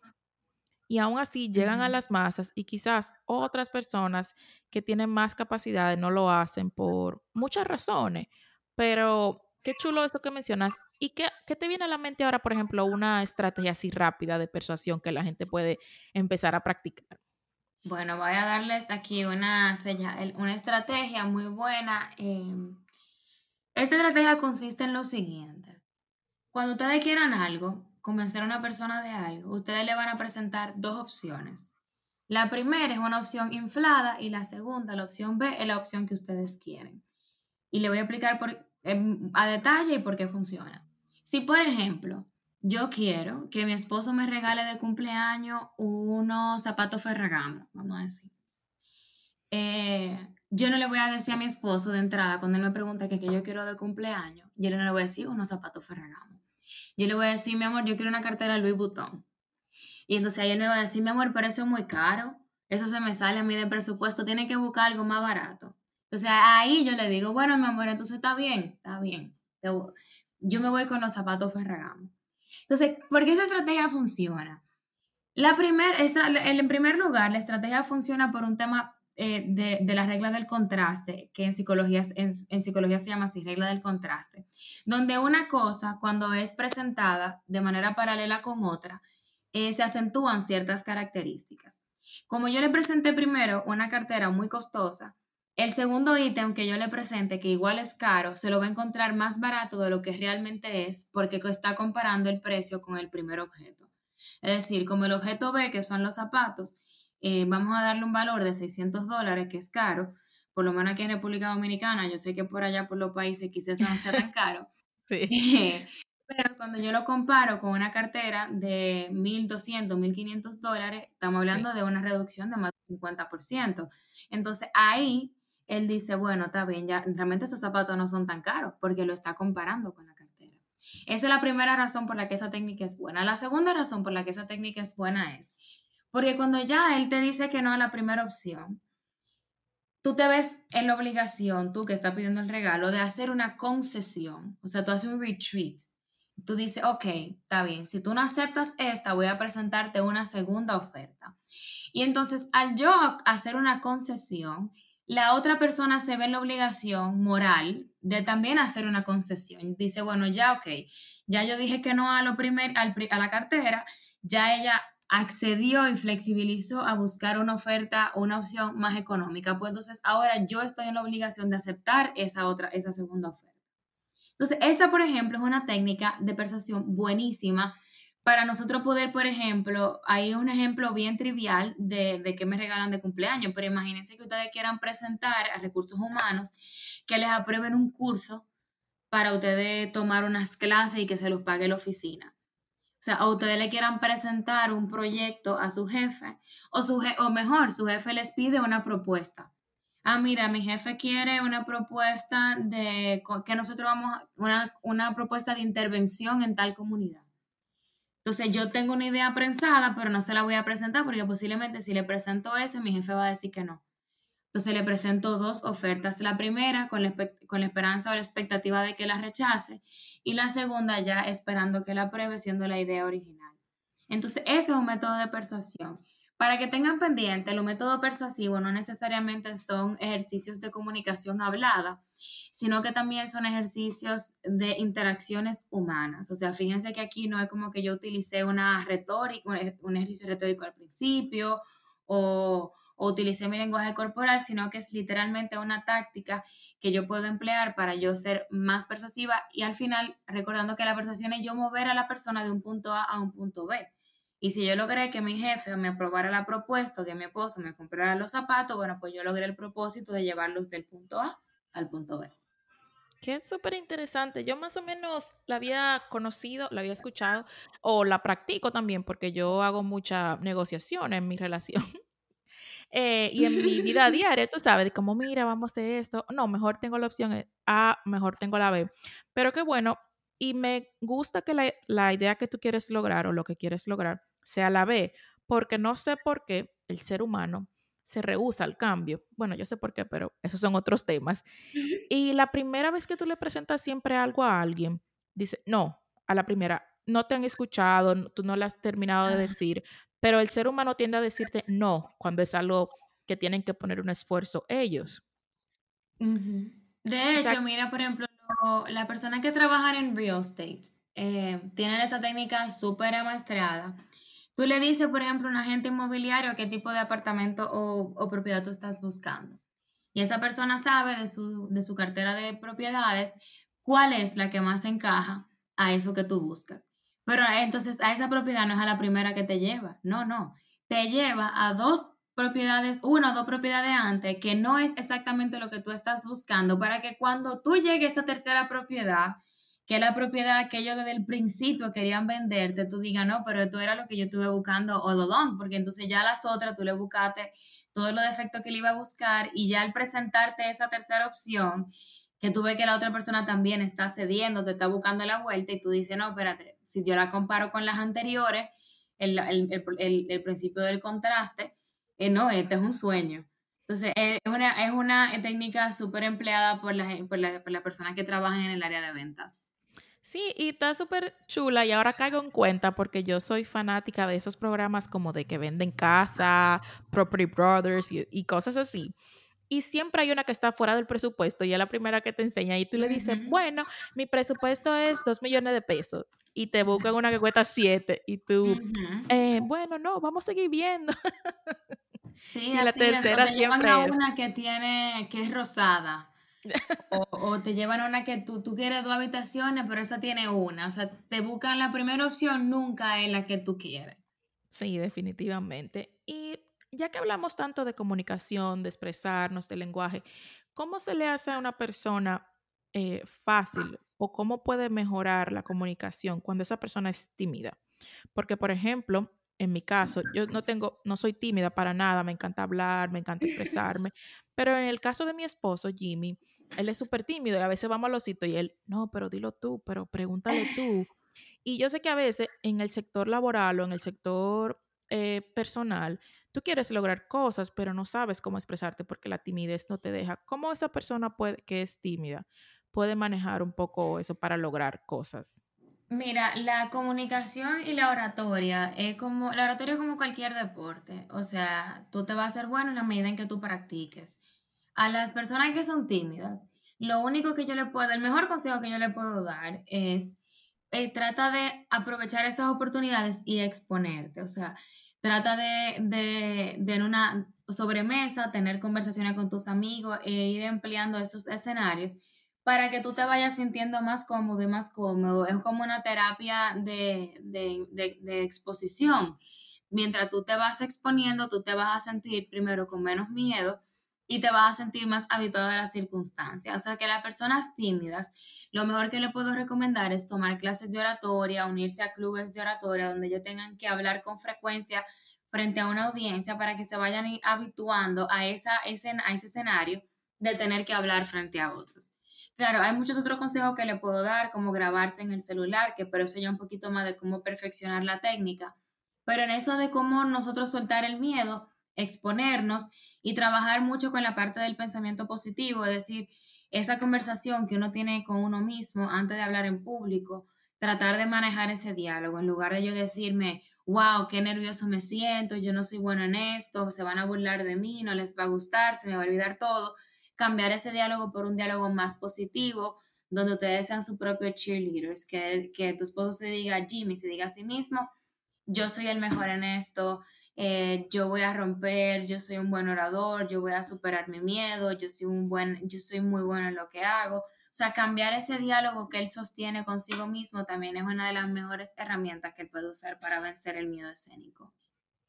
Speaker 1: Y aún así llegan a las masas y quizás otras personas que tienen más capacidades no lo hacen por muchas razones, pero qué chulo eso que mencionas. ¿Y qué, te viene a la mente ahora, por ejemplo, una estrategia así rápida de persuasión que la gente puede empezar a practicar?
Speaker 2: Bueno, voy a darles aquí una, estrategia muy buena. Em, esta estrategia consiste en lo siguiente. Cuando ustedes quieran algo, convencer a una persona de algo, ustedes le van a presentar dos opciones. La primera es una opción inflada y la segunda, la opción B, es la opción que ustedes quieren. Y le voy a explicar em, a detalle y por qué funciona. Si, por ejemplo, yo quiero que mi esposo me regale de cumpleaños unos zapatos Ferragamo, vamos a decir. Eh, yo no le voy a decir a mi esposo de entrada cuando él me pregunta qué yo quiero de cumpleaños, yo no le voy a decir unos zapatos Ferragamo. Yo le voy a decir, mi amor, yo quiero una cartera Louis Vuitton. Y entonces ahí él me va a decir, mi amor, pero eso es muy caro. Eso se me sale a mí de presupuesto. Tiene que buscar algo más barato. Entonces ahí yo le digo, bueno, mi amor, entonces está bien, está bien yo me voy con los zapatos Ferragamo. Entonces, ¿por qué esa estrategia funciona? La primer, en primer lugar, la estrategia funciona por un tema eh, de, de, la regla del contraste, que en psicología, en, en, psicología se llama así, regla del contraste, donde una cosa cuando es presentada de manera paralela con otra, eh, se acentúan ciertas características. Como yo le presenté primero una cartera muy costosa, el segundo ítem que yo le presente, que igual es caro, se lo va a encontrar más barato de lo que realmente es porque está comparando el precio con el primer objeto. Es decir, como el objeto B, que son los zapatos, eh, vamos a darle un valor de 600 dólares, que es caro, por lo menos aquí en República Dominicana, yo sé que por allá por los países quizás no sea tan caro. sí. Pero cuando yo lo comparo con una cartera de 1.200, 1.500 dólares, estamos hablando de una reducción de más del 50%. Entonces ahí él dice, bueno, está bien, ya realmente esos zapatos no son tan caros porque lo está comparando con la cartera. Esa es la primera razón por la que esa técnica es buena. La segunda razón por la que esa técnica es buena es porque cuando ya él te dice que no a la primera opción, tú te ves en la obligación, tú que estás pidiendo el regalo, de hacer una concesión. O sea, tú haces un retreat tú dices, ok, está bien, si tú no aceptas esta, voy a presentarte una segunda oferta. Y entonces, al yo hacer una concesión, la otra persona se ve en la obligación moral de también hacer una concesión. Dice, bueno, ya, ok, ya yo dije que no a, lo primer, a la cartera, ya ella accedió y flexibilizó a buscar una oferta una opción más económica. Pues entonces ahora yo estoy en la obligación de aceptar esa otra, esa segunda oferta. Entonces, esta, por ejemplo, es una técnica de persuasión buenísima para nosotros poder, por ejemplo, hay un ejemplo bien trivial de, de qué me regalan de cumpleaños, pero imagínense que ustedes quieran presentar a recursos humanos que les aprueben un curso para ustedes tomar unas clases y que se los pague la oficina. O sea, o ustedes le quieran presentar un proyecto a su jefe, o, su o mejor, su jefe les pide una propuesta ah, mira, mi jefe quiere una propuesta de que nosotros vamos, una, una propuesta de intervención en tal comunidad. Entonces yo tengo una idea prensada, pero no se la voy a presentar porque posiblemente si le presento ese, mi jefe va a decir que no. Entonces le presento dos ofertas. La primera con la, con la esperanza o la expectativa de que la rechace y la segunda ya esperando que la apruebe siendo la idea original. Entonces ese es un método de persuasión. Para que tengan pendiente, los métodos persuasivos no necesariamente son ejercicios de comunicación hablada, sino que también son ejercicios de interacciones humanas. O sea, fíjense que aquí no es como que yo utilicé una retórica, un ejercicio retórico al principio o, o utilicé mi lenguaje corporal, sino que es literalmente una táctica que yo puedo emplear para yo ser más persuasiva y al final recordando que la persuasión es yo mover a la persona de un punto A a un punto B. Y si yo logré que mi jefe me aprobara la propuesta, que mi esposo me comprara los zapatos, bueno, pues yo logré el propósito de llevarlos del punto A al punto B.
Speaker 1: Que es súper interesante. Yo más o menos la había conocido, la había escuchado o la practico también porque yo hago mucha negociación en mi relación. Eh, y en mi vida diaria, tú sabes, como mira, vamos a hacer esto. No, mejor tengo la opción A, mejor tengo la B. Pero qué bueno, y me gusta que la, la, idea que tú quieres lograr o lo que quieres lograr sea la B, porque no sé por qué el ser humano se rehúsa al cambio. Bueno, yo sé por qué, pero esos son otros temas. Y la primera vez que tú le presentas siempre algo a alguien, dice, no, a la primera, no te han escuchado, tú no le has terminado de decir, pero el ser humano tiende a decirte no cuando es algo que tienen que poner un esfuerzo ellos.
Speaker 2: De hecho, mira, por ejemplo, las personas que trabajan en real estate eh, tienen esa técnica súper amaestrada. Tú le dices, por ejemplo, a un agente inmobiliario qué tipo de apartamento o, propiedad tú estás buscando. Y esa persona sabe de su, de su cartera de propiedades cuál es la que más encaja a eso que tú buscas. Pero entonces a esa propiedad no es a la primera que te lleva, no, no, te lleva a dos propiedades, una o dos propiedades antes, que no es exactamente lo que tú estás buscando, para que cuando tú llegues a esa tercera propiedad, que es la propiedad que ellos desde el principio querían venderte, tú digas, no, pero esto era lo que yo estuve buscando all along, porque entonces ya las otras tú le buscaste todos los defectos que le iba a buscar y ya al presentarte esa tercera opción, que tú ves que la otra persona también está cediendo, te está buscando la vuelta y tú dices, no, espérate, si yo la comparo con las anteriores, el, el, el principio del contraste, eh, no, este es un sueño. Entonces, es una, es una técnica súper empleada por las por la, por personas que trabajan en el área de ventas.
Speaker 1: Sí, y está súper chula y ahora caigo en cuenta porque yo soy fanática de esos programas como de que venden casa, Property Brothers y, y cosas así. Y siempre hay una que está fuera del presupuesto y es la primera que te enseña y tú le dices, bueno, mi presupuesto es dos millones de pesos y te buscan una que cuesta siete y tú. "Eh, bueno, no, vamos a seguir viendo.
Speaker 2: Sí,
Speaker 1: Y la
Speaker 2: así es. O
Speaker 1: tercera
Speaker 2: te llevan a
Speaker 1: es,
Speaker 2: una que tiene, que es rosada. O, o te llevan a una que tú, tú quieres dos habitaciones, pero esa tiene una. O sea, te buscan la primera opción, nunca es la que tú quieres.
Speaker 1: sí, definitivamente. Y ya que hablamos tanto de comunicación, de expresarnos, de lenguaje, ¿cómo se le hace a una persona eh, fácil o cómo puede mejorar la comunicación cuando esa persona es tímida? Porque, por ejemplo, en mi caso, yo no tengo, no soy tímida para nada, me encanta hablar, me encanta expresarme, pero en el caso de mi esposo, Jimmy, él es súper tímido y a veces vamos a los sitios y él, no, pero dilo tú, pero pregúntale tú. Y yo sé que a veces en el sector laboral o en el sector eh, personal, tú quieres lograr cosas, pero no sabes cómo expresarte porque la timidez no te deja. ¿Cómo esa persona puede, que es tímida puede manejar un poco eso para lograr cosas?
Speaker 2: Mira, la comunicación y la oratoria es como, la oratoria es como cualquier deporte, o sea, tú te vas a hacer bueno en la medida en que tú practiques. A las personas que son tímidas, lo único que yo le puedo, el mejor consejo que yo le puedo dar es, eh, trata de aprovechar esas oportunidades y exponerte, o sea, trata de, de, de en una sobremesa tener conversaciones con tus amigos e ir empleando esos escenarios para que tú te vayas sintiendo más cómodo y más cómodo. Es como una terapia de, de, exposición. Mientras tú te vas exponiendo, tú te vas a sentir primero con menos miedo y te vas a sentir más habituado a las circunstancias. O sea que las personas tímidas, lo mejor que le puedo recomendar es tomar clases de oratoria, unirse a clubes de oratoria donde ellos tengan que hablar con frecuencia frente a una audiencia para que se vayan habituando a, esa, a ese escenario de tener que hablar frente a otros. Claro, hay muchos otros consejos que le puedo dar, como grabarse en el celular, que pero eso ya un poquito más de cómo perfeccionar la técnica. Pero en eso de cómo nosotros soltar el miedo, exponernos y trabajar mucho con la parte del pensamiento positivo, es decir, esa conversación que uno tiene con uno mismo antes de hablar en público, tratar de manejar ese diálogo, en lugar de yo decirme, wow, qué nervioso me siento, yo no soy bueno en esto, se van a burlar de mí, no les va a gustar, se me va a olvidar todo cambiar ese diálogo por un diálogo más positivo, donde ustedes sean su propio cheerleaders, que, que tu esposo se diga, Jimmy, se diga a sí mismo, yo soy el mejor en esto, eh, yo voy a romper, yo soy un buen orador, yo voy a superar mi miedo, yo soy un buen, yo soy muy bueno en lo que hago. O sea, cambiar ese diálogo que él sostiene consigo mismo también es una de las mejores herramientas que él puede usar para vencer el miedo escénico.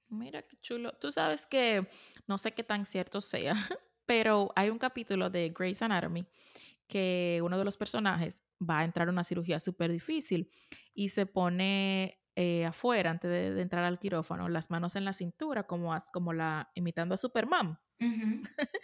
Speaker 1: Mira qué chulo. Tú sabes que no sé qué tan cierto sea, pero hay un capítulo de Grey's Anatomy que uno de los personajes va a entrar a una cirugía súper difícil y se pone eh, afuera antes de, de entrar al quirófano, las manos en la cintura, como, as- como la imitando a Superman.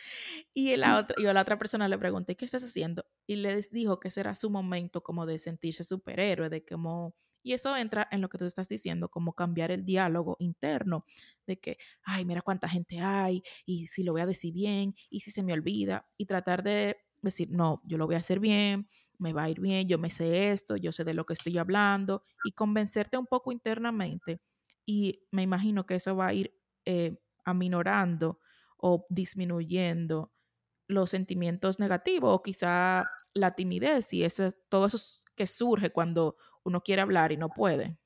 Speaker 1: Y la otra, y la otra persona le pregunté, ¿qué estás haciendo? Y le dijo que ese era su momento como de sentirse superhéroe, de como... Y eso entra en lo que tú estás diciendo, como cambiar el diálogo interno, de que, ay, mira cuánta gente hay, y si lo voy a decir bien, y si se me olvida, y tratar de decir, no, yo lo voy a hacer bien, me va a ir bien, yo me sé esto, yo sé de lo que estoy hablando, y convencerte un poco internamente. Y me imagino que eso va a ir eh, aminorando o disminuyendo los sentimientos negativos o quizá la timidez y ese, todo eso es- que surge cuando uno quiere hablar y no puede.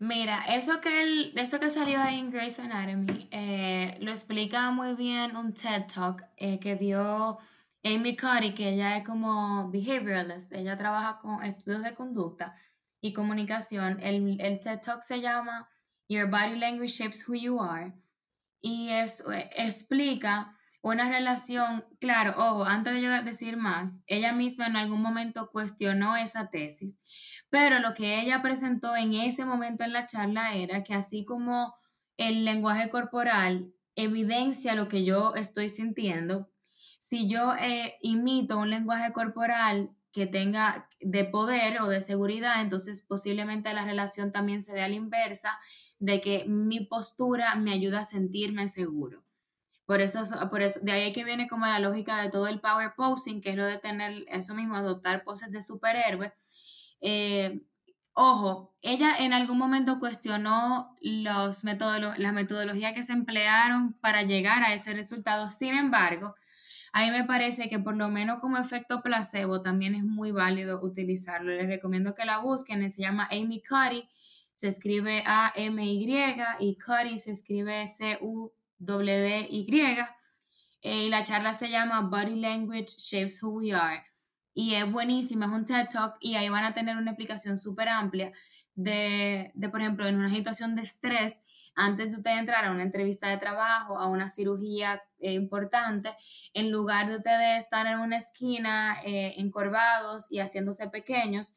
Speaker 2: Mira, eso que, él, eso que salió ahí en Grey's Anatomy eh, lo explica muy bien un TED Talk eh, que dio Amy Cuddy, que ella es como behavioralist, ella trabaja con estudios de conducta y comunicación. El, el TED Talk se llama Your Body Language Shapes Who You Are y eso eh, explica una relación, claro, ojo, antes de yo decir más, ella misma en algún momento cuestionó esa tesis, pero lo que ella presentó en ese momento en la charla era que así como el lenguaje corporal evidencia lo que yo estoy sintiendo, si yo eh, imito un lenguaje corporal que tenga de poder o de seguridad, entonces posiblemente la relación también se dé a la inversa de que mi postura me ayuda a sentirme seguro. Por eso, por eso, de ahí que viene como la lógica de todo el power posing, que es lo de tener eso mismo, adoptar poses de superhéroe. Eh, ojo, ella en algún momento cuestionó los la metodología que se emplearon para llegar a ese resultado. Sin embargo, a mí me parece que por lo menos como efecto placebo también es muy válido utilizarlo. Les recomiendo que la busquen, se llama Amy Cuddy, se escribe A-M-Y y Cuddy se escribe C-U-D-D-Y. Eh, y la charla se llama Body Language Shapes Who We Are. Y es buenísima, es un TED Talk y ahí van a tener una explicación súper amplia de, de, por ejemplo, en una situación de estrés, antes de usted entrar a una entrevista de trabajo, a una cirugía eh, importante, en lugar de ustedes estar en una esquina eh, encorvados y haciéndose pequeños,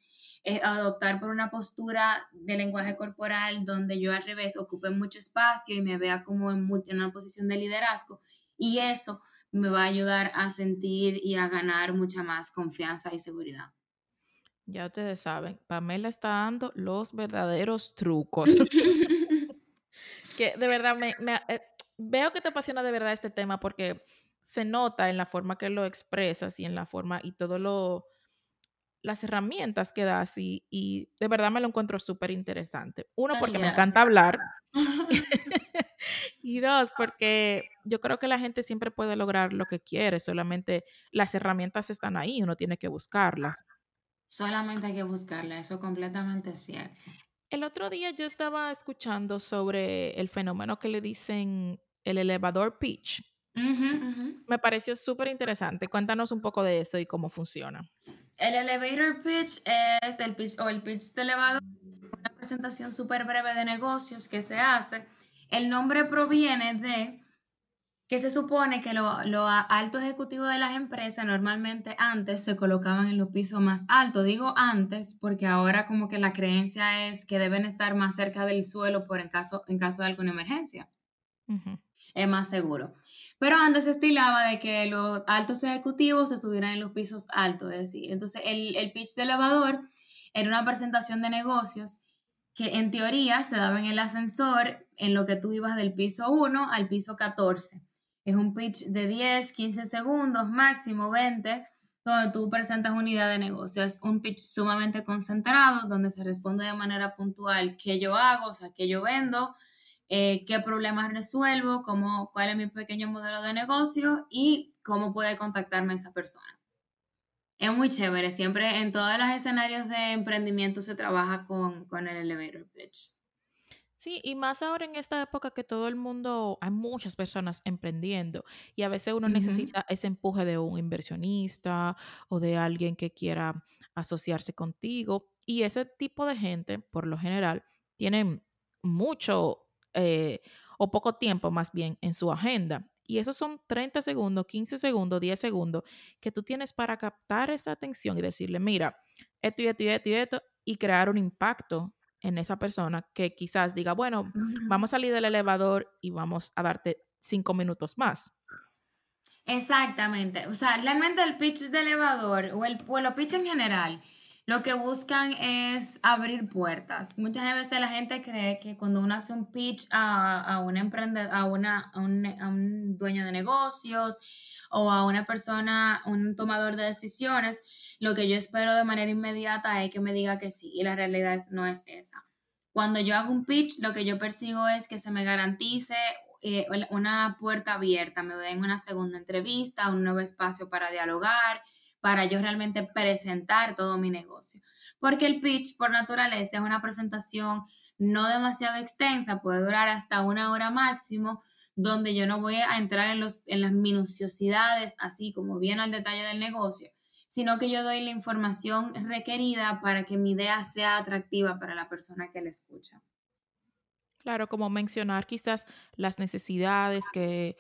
Speaker 2: adoptar por una postura de lenguaje corporal donde yo al revés ocupe mucho espacio y me vea como en una posición de liderazgo. Y eso me va a ayudar a sentir y a ganar mucha más confianza y seguridad.
Speaker 1: Ya ustedes saben, Pamela está dando los verdaderos trucos. que de verdad me, eh, veo que te apasiona de verdad este tema porque se nota en la forma que lo expresas y en la forma y todo lo las herramientas que das y, y de verdad me lo encuentro súper interesante. Uno, porque me encanta hablar. y dos, porque yo creo que la gente siempre puede lograr lo que quiere, solamente las herramientas están ahí, uno tiene que buscarlas.
Speaker 2: Solamente hay que buscarlas, eso completamente es cierto.
Speaker 1: El otro día yo estaba escuchando sobre el fenómeno que le dicen el elevador pitch. Me pareció súper interesante. Cuéntanos un poco de eso y cómo funciona.
Speaker 2: El elevator pitch es el pitch o el pitch de elevador, una presentación súper breve de negocios que se hace. El nombre proviene de que se supone que los lo altos ejecutivos de las empresas normalmente antes se colocaban en los pisos más altos. Digo antes porque ahora como que la creencia es que deben estar más cerca del suelo por en caso, en caso de alguna emergencia. Es más seguro. Pero antes se estilaba de que los altos ejecutivos se estuvieran en los pisos altos, es decir, entonces el, el pitch de elevador era una presentación de negocios que en teoría se daba en el ascensor en lo que tú ibas del piso 1 al piso 14. Es un pitch de 10, 15 segundos, máximo 20, donde tú presentas una idea de negocio. Es un pitch sumamente concentrado, donde se responde de manera puntual qué yo hago, o sea, qué yo vendo, eh, qué problemas resuelvo, cómo, cuál es mi pequeño modelo de negocio y cómo puede contactarme esa persona. Es muy chévere, siempre en todos los escenarios de emprendimiento se trabaja con, con el elevator pitch.
Speaker 1: Sí, y más ahora en esta época que todo el mundo, hay muchas personas emprendiendo y a veces uno necesita ese empuje de un inversionista o de alguien que quiera asociarse contigo y ese tipo de gente, por lo general, tienen mucho eh, o poco tiempo más bien en su agenda. Y esos son 30 segundos, 15 segundos, 10 segundos que tú tienes para captar esa atención y decirle, mira, esto y esto y esto y esto, y crear un impacto en esa persona que quizás diga, bueno, vamos a salir del elevador y vamos a darte cinco minutos más.
Speaker 2: Exactamente. O sea, realmente el pitch de elevador o el, o el pitch en general lo que buscan es abrir puertas. Muchas veces la gente cree que cuando uno hace un pitch a, a un emprendedor, a, una, a, un, a un dueño de negocios o a una persona, un tomador de decisiones, lo que yo espero de manera inmediata es que me diga que sí, y la realidad no es esa. Cuando yo hago un pitch, lo que yo persigo es que se me garantice eh, una puerta abierta, me den una segunda entrevista, un nuevo espacio para dialogar, para yo realmente presentar todo mi negocio. Porque el pitch por naturaleza es una presentación no demasiado extensa, puede durar hasta una hora máximo, donde yo no voy a entrar en, los, en las minuciosidades, así como bien al detalle del negocio, sino que yo doy la información requerida para que mi idea sea atractiva para la persona que la escucha.
Speaker 1: Claro, como mencionar quizás las necesidades que,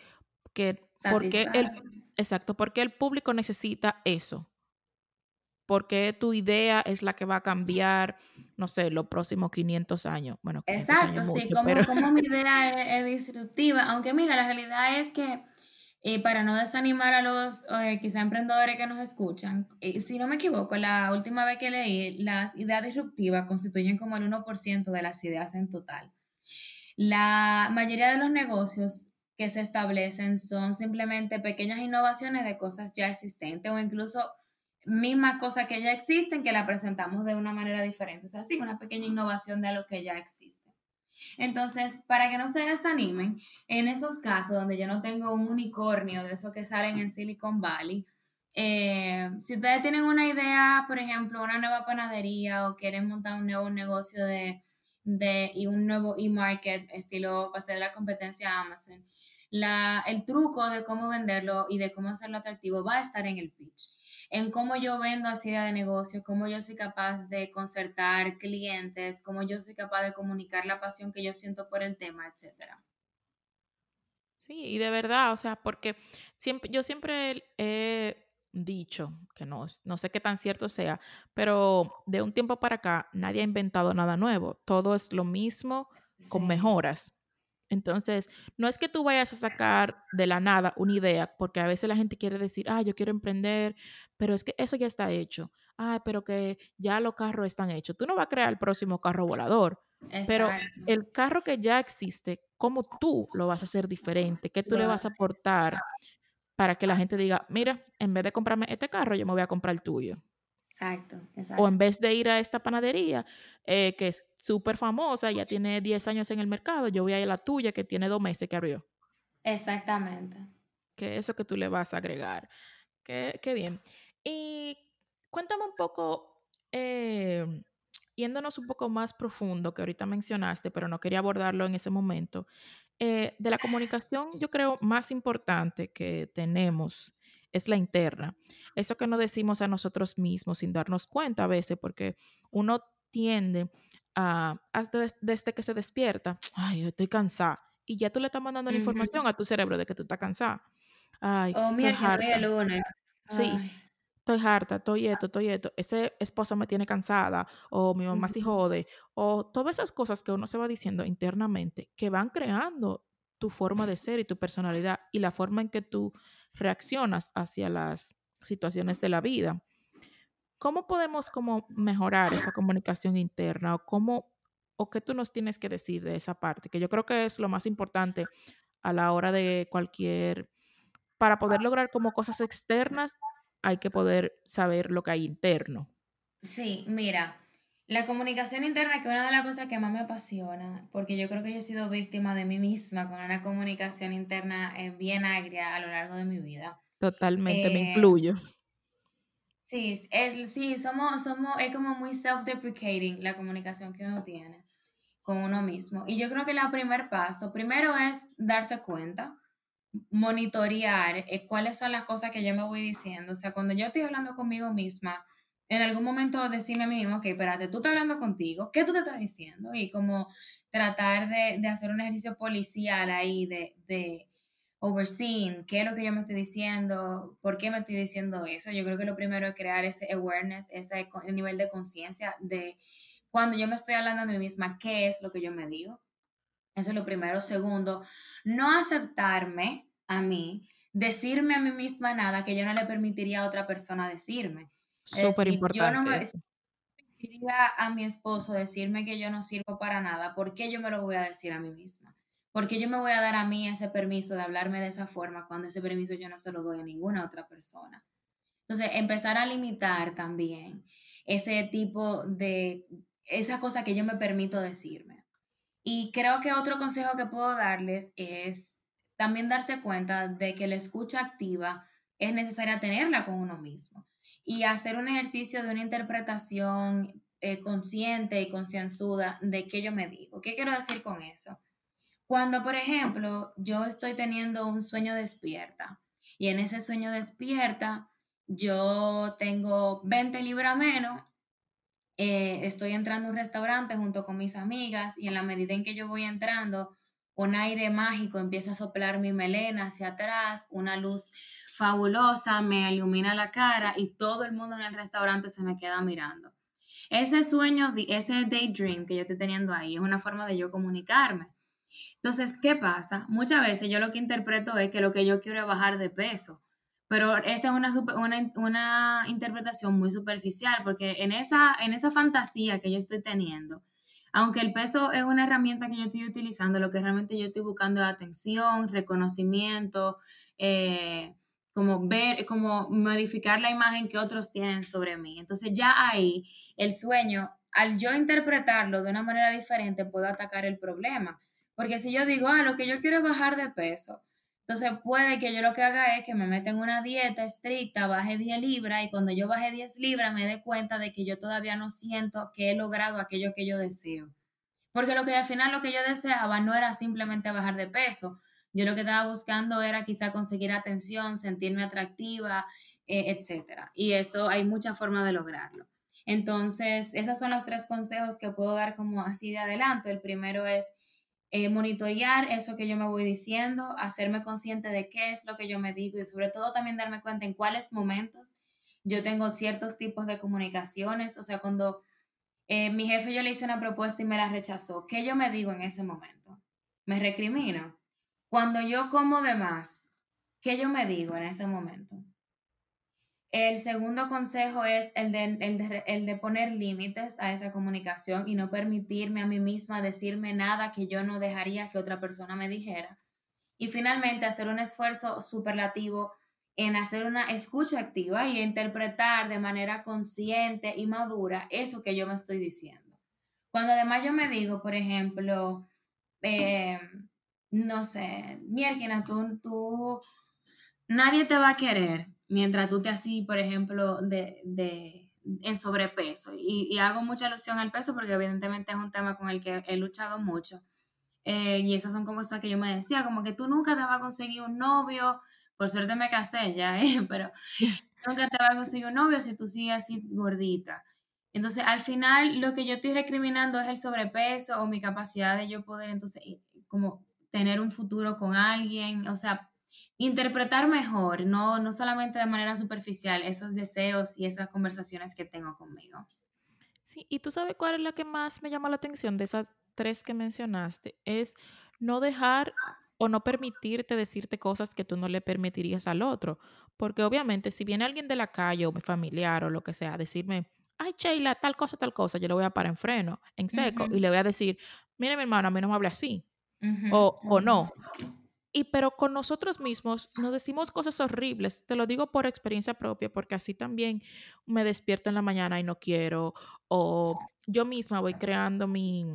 Speaker 1: que porque el, exacto, porque el público necesita eso. Porque tu idea es la que va a cambiar, no sé, los próximos 500 años. Bueno,
Speaker 2: exacto, sí, como, mi idea es, disruptiva. Aunque mira, la realidad es que eh, para no desanimar a los eh, quizá emprendedores que nos escuchan, eh, si no me equivoco, la última vez que leí, las ideas disruptivas constituyen como el 1% de las ideas en total. La mayoría de los negocios que se establecen son simplemente pequeñas innovaciones de cosas ya existentes o incluso misma cosa que ya existen, que la presentamos de una manera diferente. O sea, sí, una pequeña innovación de lo que ya existe. Entonces, para que no se desanimen, en esos casos donde yo no tengo un unicornio de esos que salen en Silicon Valley, eh, si ustedes tienen una idea, por ejemplo, una nueva panadería o quieren montar un nuevo negocio de, de y un nuevo e-market estilo para hacer la competencia a Amazon, la, el truco de cómo venderlo y de cómo hacerlo atractivo va a estar en el pitch en cómo yo vendo así idea de negocio, cómo yo soy capaz de concertar clientes, cómo yo soy capaz de comunicar la pasión que yo siento por el tema, etcétera.
Speaker 1: Sí, y de verdad, o sea, porque siempre, yo siempre he dicho, que no, no sé qué tan cierto sea, pero de un tiempo para acá nadie ha inventado nada nuevo, todo es lo mismo con mejoras. Entonces, no es que tú vayas a sacar de la nada una idea, porque a veces la gente quiere decir, ah, yo quiero emprender, pero es que eso ya está hecho. Ah, pero que ya los carros están hechos. Tú no vas a crear el próximo carro volador, pero el carro que ya existe, ¿cómo tú lo vas a hacer diferente? ¿Qué tú le vas a aportar para que la gente diga, mira, en vez de comprarme este carro, yo me voy a comprar el tuyo?
Speaker 2: Exacto, exacto.
Speaker 1: O en vez de ir a esta panadería, eh, que es súper famosa, ya tiene 10 años en el mercado, yo voy a ir a la tuya que tiene dos meses que abrió.
Speaker 2: Exactamente.
Speaker 1: Que eso que tú le vas a agregar. Qué, bien. Y cuéntame un poco, eh, yéndonos un poco más profundo, que ahorita mencionaste, pero no quería abordarlo en ese momento, eh, de la comunicación, yo creo, más importante que tenemos es la interna. Eso que no decimos a nosotros mismos sin darnos cuenta a veces, porque uno tiende a, desde, que se despierta, ay, estoy cansada, y ya tú le estás mandando la información a tu cerebro de que tú estás cansada. Ay,
Speaker 2: oh, mira, que el lunes.
Speaker 1: Sí, estoy harta, estoy esto, estoy esto, ese esposo me tiene cansada, o mi mamá se jode, o todas esas cosas que uno se va diciendo internamente que van creando tu forma de ser y tu personalidad y la forma en que tú reaccionas hacia las situaciones de la vida. ¿Cómo podemos como mejorar esa comunicación interna o cómo o qué tú nos tienes que decir de esa parte? Que yo creo que es lo más importante a la hora de cualquier para poder lograr como cosas externas, hay que poder saber lo que hay interno.
Speaker 2: Sí, mira, la comunicación interna, que es una de las cosas que más me apasiona, porque yo creo que yo he sido víctima de mí misma con una comunicación interna eh, bien agria a lo largo de mi vida.
Speaker 1: Totalmente, me eh, incluyo.
Speaker 2: Sí, es, sí somos, somos, es como muy self-deprecating la comunicación que uno tiene con uno mismo. Y yo creo que el primer paso, primero es darse cuenta, monitorear eh, cuáles son las cosas que yo me voy diciendo. O sea, cuando yo estoy hablando conmigo misma, en algún momento decirme a mí mismo, ok, espérate, tú estás hablando contigo, ¿qué tú te estás diciendo? Y como tratar de, de hacer un ejercicio policial ahí, de, de overseeing, qué es lo que yo me estoy diciendo, por qué me estoy diciendo eso. Yo creo que lo primero es crear ese awareness, ese nivel de conciencia de cuando yo me estoy hablando a mí misma, qué es lo que yo me digo. Eso es lo primero. Segundo, no aceptarme a mí, decirme a mí misma nada que yo no le permitiría a otra persona decirme.
Speaker 1: Súper importante. Yo no me
Speaker 2: diría a mi esposo decirme que yo no sirvo para nada, ¿por qué yo me lo voy a decir a mí misma? ¿Por qué yo me voy a dar a mí ese permiso de hablarme de esa forma cuando ese permiso yo no se lo doy a ninguna otra persona? Entonces, empezar a limitar también ese tipo de, esa cosa que yo me permito decirme. Y creo que otro consejo que puedo darles es también darse cuenta de que la escucha activa es necesaria tenerla con uno mismo y hacer un ejercicio de una interpretación eh, consciente y concienzuda de qué yo me digo. ¿Qué quiero decir con eso? Cuando, por ejemplo, yo estoy teniendo un sueño despierta y en ese sueño despierta yo tengo 20 libras menos, eh, estoy entrando a un restaurante junto con mis amigas y en la medida en que yo voy entrando, un aire mágico empieza a soplar mi melena hacia atrás, una luz fabulosa, me ilumina la cara y todo el mundo en el restaurante se me queda mirando. Ese sueño, ese daydream que yo estoy teniendo ahí es una forma de yo comunicarme. Entonces, ¿qué pasa? Muchas veces yo lo que interpreto es que lo que yo quiero es bajar de peso, pero esa es una, una, una interpretación muy superficial porque en esa, en esa fantasía que yo estoy teniendo, aunque el peso es una herramienta que yo estoy utilizando, lo que realmente yo estoy buscando es atención, reconocimiento, eh, como ver, como modificar la imagen que otros tienen sobre mí. Entonces ya ahí el sueño, al yo interpretarlo de una manera diferente, puedo atacar el problema. Porque si yo digo, ah, lo que yo quiero es bajar de peso, entonces puede que yo lo que haga es que me meta en una dieta estricta, baje 10 libras y cuando yo baje 10 libras me dé cuenta de que yo todavía no siento que he logrado aquello que yo deseo. Porque lo que al final lo que yo deseaba no era simplemente bajar de peso, yo lo que estaba buscando era quizá conseguir atención, sentirme atractiva, eh, etcétera. Y eso hay muchas formas de lograrlo. Entonces, esos son los tres consejos que puedo dar como así de adelanto. El primero es eh, monitorear eso que yo me voy diciendo, hacerme consciente de qué es lo que yo me digo y sobre todo también darme cuenta en cuáles momentos yo tengo ciertos tipos de comunicaciones. O sea, cuando eh, mi jefe yo le hice una propuesta y me la rechazó, ¿qué yo me digo en ese momento? ¿Me recrimino? Cuando yo como de más, ¿qué yo me digo en ese momento? El segundo consejo es el de, el de, poner límites a esa comunicación y no permitirme a mí misma decirme nada que yo no dejaría que otra persona me dijera. Y finalmente, hacer un esfuerzo superlativo en hacer una escucha activa y interpretar de manera consciente y madura eso que yo me estoy diciendo. Cuando además yo me digo, por ejemplo, eh, no sé, mierda, tú, tú, nadie te va a querer mientras tú te así, por ejemplo, de, de en sobrepeso. Y, hago mucha alusión al peso porque evidentemente es un tema con el que he luchado mucho. Eh, y esas son cosas que yo me decía, como que tú nunca te vas a conseguir un novio, por suerte me casé ya, ¿eh? pero nunca te vas a conseguir un novio si tú sigues así gordita. Entonces, al final, lo que yo estoy recriminando es el sobrepeso o mi capacidad de yo poder, entonces, como tener un futuro con alguien, o sea, interpretar mejor, no, no solamente de manera superficial, esos deseos y esas conversaciones que tengo conmigo.
Speaker 1: Sí, y tú sabes cuál es la que más me llama la atención de esas tres que mencionaste, es no dejar o no permitirte decirte cosas que tú no le permitirías al otro, porque obviamente si viene alguien de la calle o mi familiar o lo que sea, decirme, ay Sheila, tal cosa, tal cosa, yo le voy a parar en freno, en seco, y le voy a decir, mire mi hermano, a mí no me hable así, o, no. Y pero con nosotros mismos nos decimos cosas horribles, te lo digo por experiencia propia, porque así también me despierto en la mañana y no quiero, o yo misma voy creando mi,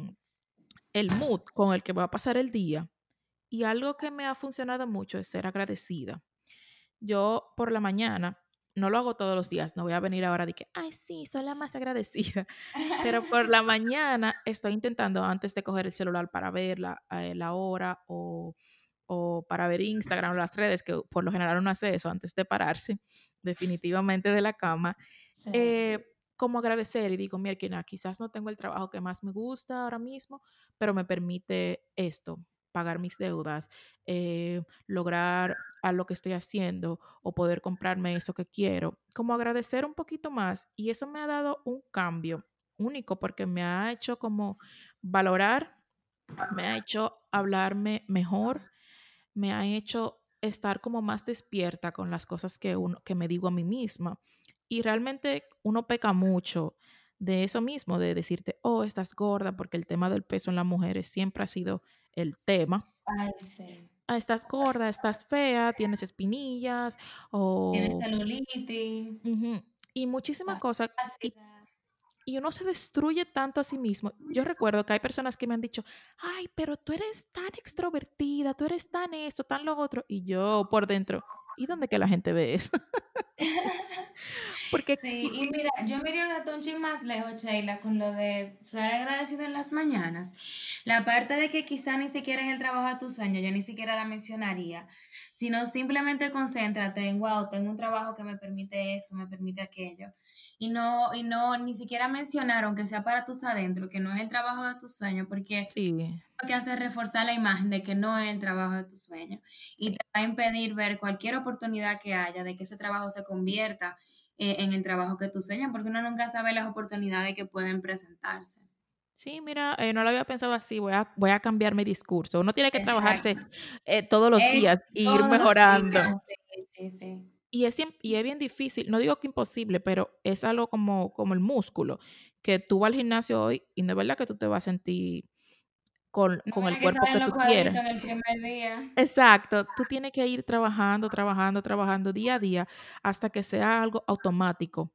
Speaker 1: el mood con el que voy a pasar el día. Y algo que me ha funcionado mucho es ser agradecida. Yo por la mañana, no lo hago todos los días, no voy a venir ahora de que, ay, sí, soy la más agradecida, pero por la mañana estoy intentando antes de coger el celular para ver la, eh, la hora o, o, para ver Instagram o las redes, que por lo general uno hace eso antes de pararse definitivamente de la cama, eh, como agradecer y digo, mira, quizás no tengo el trabajo que más me gusta ahora mismo, pero me permite esto, pagar mis deudas, eh, lograr a lo que estoy haciendo o poder comprarme eso que quiero, como agradecer un poquito más. Y eso me ha dado un cambio único porque me ha hecho como valorar, me ha hecho hablarme mejor, me ha hecho estar como más despierta con las cosas que, uno, que me digo a mí misma. Y realmente uno peca mucho de eso mismo, de decirte, oh, estás gorda, porque el tema del peso en las mujeres siempre ha sido el tema.
Speaker 2: Ay, sí.
Speaker 1: Ah, estás gorda, estás fea, tienes espinillas o...
Speaker 2: Tienes celulitis.
Speaker 1: Y muchísimas cosas. Y, y, uno se destruye tanto a sí mismo. Yo recuerdo que hay personas que me han dicho, ay, pero tú eres tan extrovertida, tú eres tan esto, tan lo otro. Y yo por dentro, ¿y dónde que la gente ve eso?
Speaker 2: Porque sí, y mira, yo me iría un tonchi más lejos, Sheila, con lo de ser agradecido en las mañanas. La parte de que quizá ni siquiera es el trabajo de tu sueño, yo ni siquiera la mencionaría, sino simplemente concéntrate en, wow, tengo un trabajo que me permite esto, me permite aquello. Y no, y no, ni siquiera mencionar, aunque sea para tus adentro, que no es el trabajo de tu sueño, porque
Speaker 1: sí.
Speaker 2: lo que hace es reforzar la imagen de que no es el trabajo de tu sueño. Y te va a impedir ver cualquier oportunidad que haya de que ese trabajo se convierta eh, en el trabajo que tú sueñas, porque uno nunca sabe las oportunidades que pueden presentarse.
Speaker 1: Sí, mira, eh, no lo había pensado así, voy a, voy a cambiar mi discurso. Uno tiene que trabajarse eh, todos los días e ir mejorando.
Speaker 2: Sí, sí,
Speaker 1: Y es, y es bien difícil, no digo que imposible, pero es algo como, como el músculo, que tú vas al gimnasio hoy y no es verdad que tú te vas a sentir con,
Speaker 2: No
Speaker 1: con el
Speaker 2: que
Speaker 1: cuerpo que tú
Speaker 2: cuadritos en el primer día.
Speaker 1: Exacto, tú tienes que ir trabajando, trabajando, trabajando día a día hasta que sea algo automático,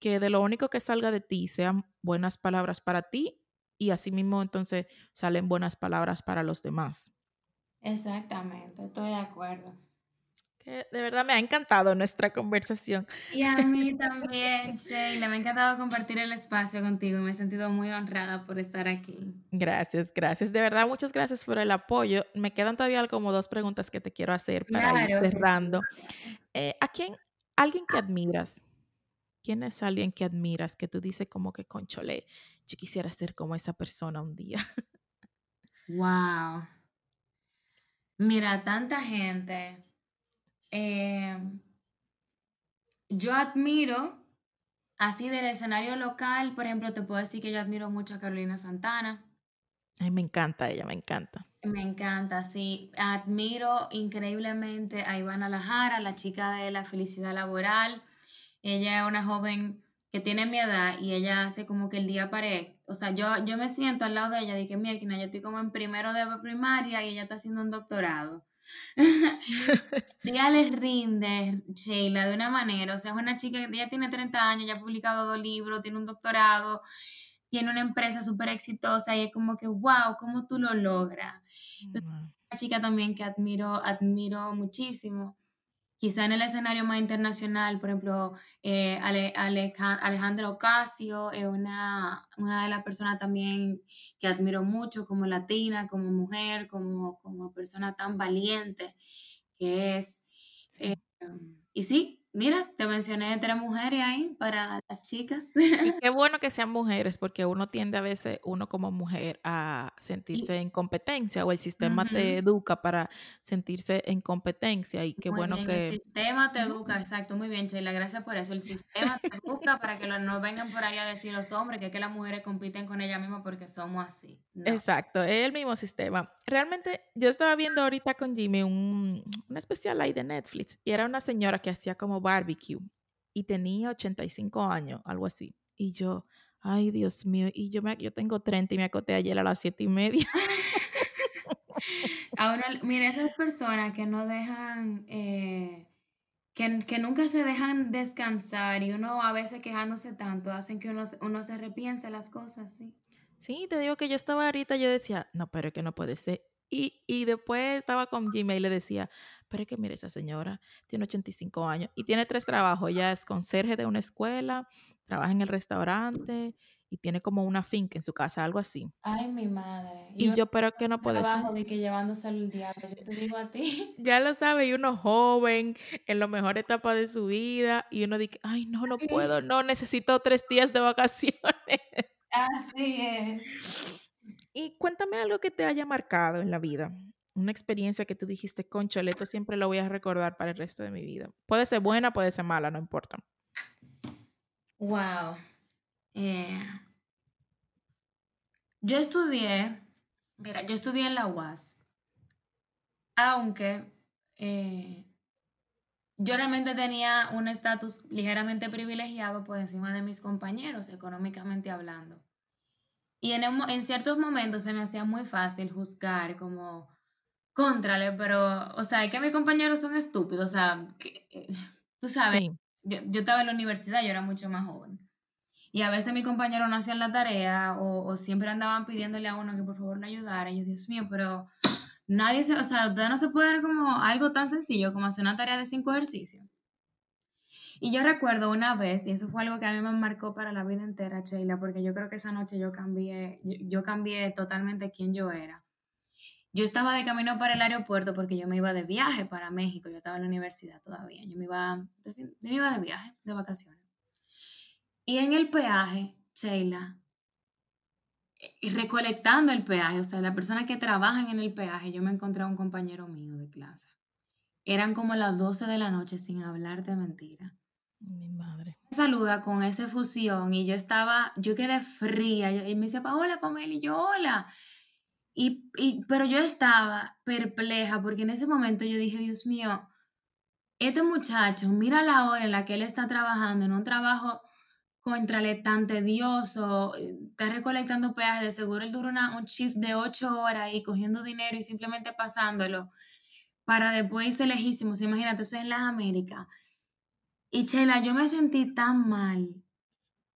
Speaker 1: que de lo único que salga de ti sean buenas palabras para ti y asimismo entonces salen buenas palabras para los demás.
Speaker 2: Exactamente, estoy de acuerdo.
Speaker 1: Que de verdad me ha encantado nuestra conversación.
Speaker 2: Y a mí también, Sheila, me ha encantado compartir el espacio contigo. Me he sentido muy honrada por estar aquí.
Speaker 1: Gracias, gracias. De verdad, muchas gracias por el apoyo. Me quedan todavía como dos preguntas que te quiero hacer para ir
Speaker 2: sí.
Speaker 1: cerrando. Eh, ¿a quién, alguien que admiras? ¿Quién es alguien que admiras que tú dices como que, conchole, yo quisiera ser como esa persona un día?
Speaker 2: Wow. Mira, tanta gente. Eh, yo admiro, así del escenario local, por ejemplo, te puedo decir que yo admiro mucho a Carolina Santana.
Speaker 1: Ay, me encanta ella, me encanta.
Speaker 2: Me encanta, sí. Admiro increíblemente a Ivana Lajara, la chica de la felicidad laboral. Ella es una joven que tiene mi edad y ella hace como que el día pare. O sea, yo, yo me siento al lado de ella y que mira, yo estoy como en primero de primaria y ella está haciendo un doctorado. Ella les rinde, Sheila, de una manera. O sea, es una chica que ya tiene 30 años, ya ha publicado dos libros, tiene un doctorado, tiene una empresa súper exitosa y es como que, wow, ¿cómo tú lo logras? Entonces, una chica también que admiro, admiro muchísimo. Quizá en el escenario más internacional, por ejemplo, eh, Ale- Aleja- Alejandra Ocasio es una, una de las personas también que admiro mucho como latina, como mujer, como, como persona tan valiente que es. eh, y sí, mira, te mencioné tres mujeres ahí para las chicas.
Speaker 1: Y qué bueno que sean mujeres, porque uno tiende a veces, uno como mujer, a sentirse en competencia o el sistema te
Speaker 2: ujú.
Speaker 1: educa para sentirse en competencia y qué
Speaker 2: Muy
Speaker 1: bueno
Speaker 2: bien, el
Speaker 1: que...
Speaker 2: sistema te educa, exacto, muy bien, Sheila, gracias por eso. El sistema te educa para que no vengan por ahí a decir los hombres que, es que las mujeres compiten con ellas mismas porque somos así. No.
Speaker 1: Exacto, es el mismo sistema. Realmente, yo estaba viendo ahorita con Jimmy un, un especial ahí de Netflix y era una señora que hacía como barbecue y tenía 85 años, algo así. Y yo, ay Dios mío, y yo, me, yo tengo 30 y me acoté ayer a las 7 y media.
Speaker 2: Ahora, mira, esas personas que no dejan, eh, que, que nunca se dejan descansar y uno a veces quejándose tanto, hacen que uno, se- uno se repiense las cosas, sí.
Speaker 1: Sí, te digo que yo estaba ahorita, yo decía, no, pero es que no puede ser. Y, y después estaba con Jimmy y le decía, pero es que mire, esa señora tiene 85 años y tiene tres trabajos. Ella es conserje de una escuela, trabaja en el restaurante y tiene como una finca en su casa, algo así.
Speaker 2: Ay, mi madre. Y
Speaker 1: Y
Speaker 2: uno
Speaker 1: yo, pero que no puede ser.
Speaker 2: trabajo de que llevándoselo el diablo, yo te digo a ti.
Speaker 1: Ya lo sabe, y uno joven, en la mejor etapa de su vida, y uno dice, ay, no, no puedo, no, necesito tres días de vacaciones.
Speaker 2: Así es.
Speaker 1: Y cuéntame algo que te haya marcado en la vida. Una experiencia que tú dijiste, conchole, esto siempre lo voy a recordar para el resto de mi vida. Puede ser buena, puede ser mala, no importa.
Speaker 2: Wow. Eh, yo estudié, mira, yo estudié en la UAS, aunque eh, yo realmente tenía un estatus ligeramente privilegiado por encima de mis compañeros, económicamente hablando. Y en, en ciertos momentos se me hacía muy fácil juzgar como, contrale, pero, o sea, es que mis compañeros son estúpidos, o sea, que, eh, tú sabes,
Speaker 1: Sí,
Speaker 2: yo, yo estaba en la universidad, yo era mucho más joven. Y a veces mis compañeros no hacían la tarea o, o siempre andaban pidiéndole a uno que por favor lo ayudara. Y yo, Dios mío, pero nadie se, o sea, ustedes no se pueden como algo tan sencillo como hacer una tarea de cinco ejercicios. Y yo recuerdo una vez, y eso fue algo que a mí me marcó para la vida entera, Sheila, porque yo creo que esa noche yo cambié, yo, yo cambié totalmente quién yo era. Yo estaba de camino para el aeropuerto porque yo me iba de viaje para México, yo estaba en la universidad todavía, yo me iba, de yo me iba de viaje, de vacaciones. Y en el peaje, Sheila, recolectando el peaje, o sea, las personas que trabajan en el peaje, yo me encontré a un compañero mío de clase. Eran como las 12 de la noche sin hablarte mentira.
Speaker 1: mi madre.
Speaker 2: Me saluda con esa efusión y yo estaba, yo quedé fría y me decía, hola Pamela, y yo, hola. Y, pero yo estaba perpleja porque en ese momento yo dije, Dios mío, este muchacho, mira la hora en la que él está trabajando en un trabajo contrale tan tedioso, eh, está recolectando peajes, de seguro él dura una, un shift de ocho horas y cogiendo dinero y simplemente pasándolo para después irse lejísimos. Imagínate, eso en las Américas. Y Chela, yo me sentí tan mal,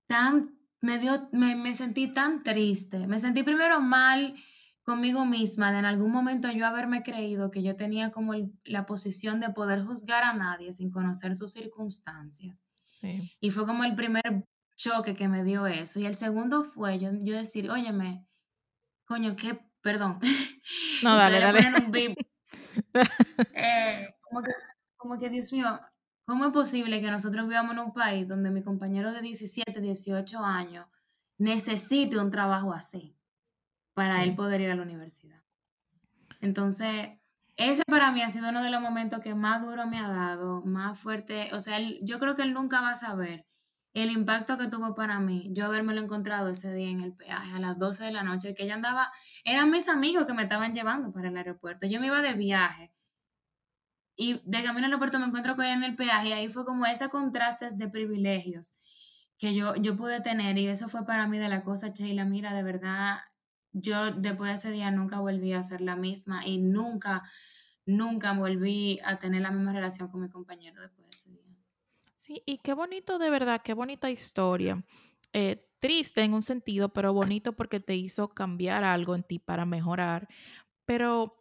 Speaker 2: tan, me dio, me, me sentí tan triste. Me sentí primero mal conmigo misma de en algún momento yo haberme creído que yo tenía como la posición de poder juzgar a nadie sin conocer sus circunstancias. Y fue como el primer choque que me dio eso. Y el segundo fue yo, yo decir, óyeme, coño, qué, perdón.
Speaker 1: No, dale, dale.
Speaker 2: Eh, como, que, como que, Dios mío, ¿cómo es posible que nosotros vivamos en un país donde mi compañero de 17, 18 años necesite un trabajo así? Para él poder ir a la universidad. Entonces, ese para mí ha sido uno de los momentos que más duro me ha dado, más fuerte. O sea, yo creo que él nunca va a saber el impacto que tuvo para mí, yo lo encontrado ese día en el peaje a las 12 de la noche, que ella andaba, eran mis amigos que me estaban llevando para el aeropuerto. Yo me iba de viaje y de camino al aeropuerto me encuentro con ella en el peaje y ahí fue como ese contrastes de privilegios que yo, yo pude tener y eso fue para mí de la cosa, Sheila, mira, de verdad, yo después de ese día nunca volví a ser la misma y nunca, nunca volví a tener la misma relación con mi compañero después de ese día.
Speaker 1: Sí, y qué bonito de verdad, qué bonita historia. Eh, triste en un sentido, pero bonito porque te hizo cambiar algo en ti para mejorar. Pero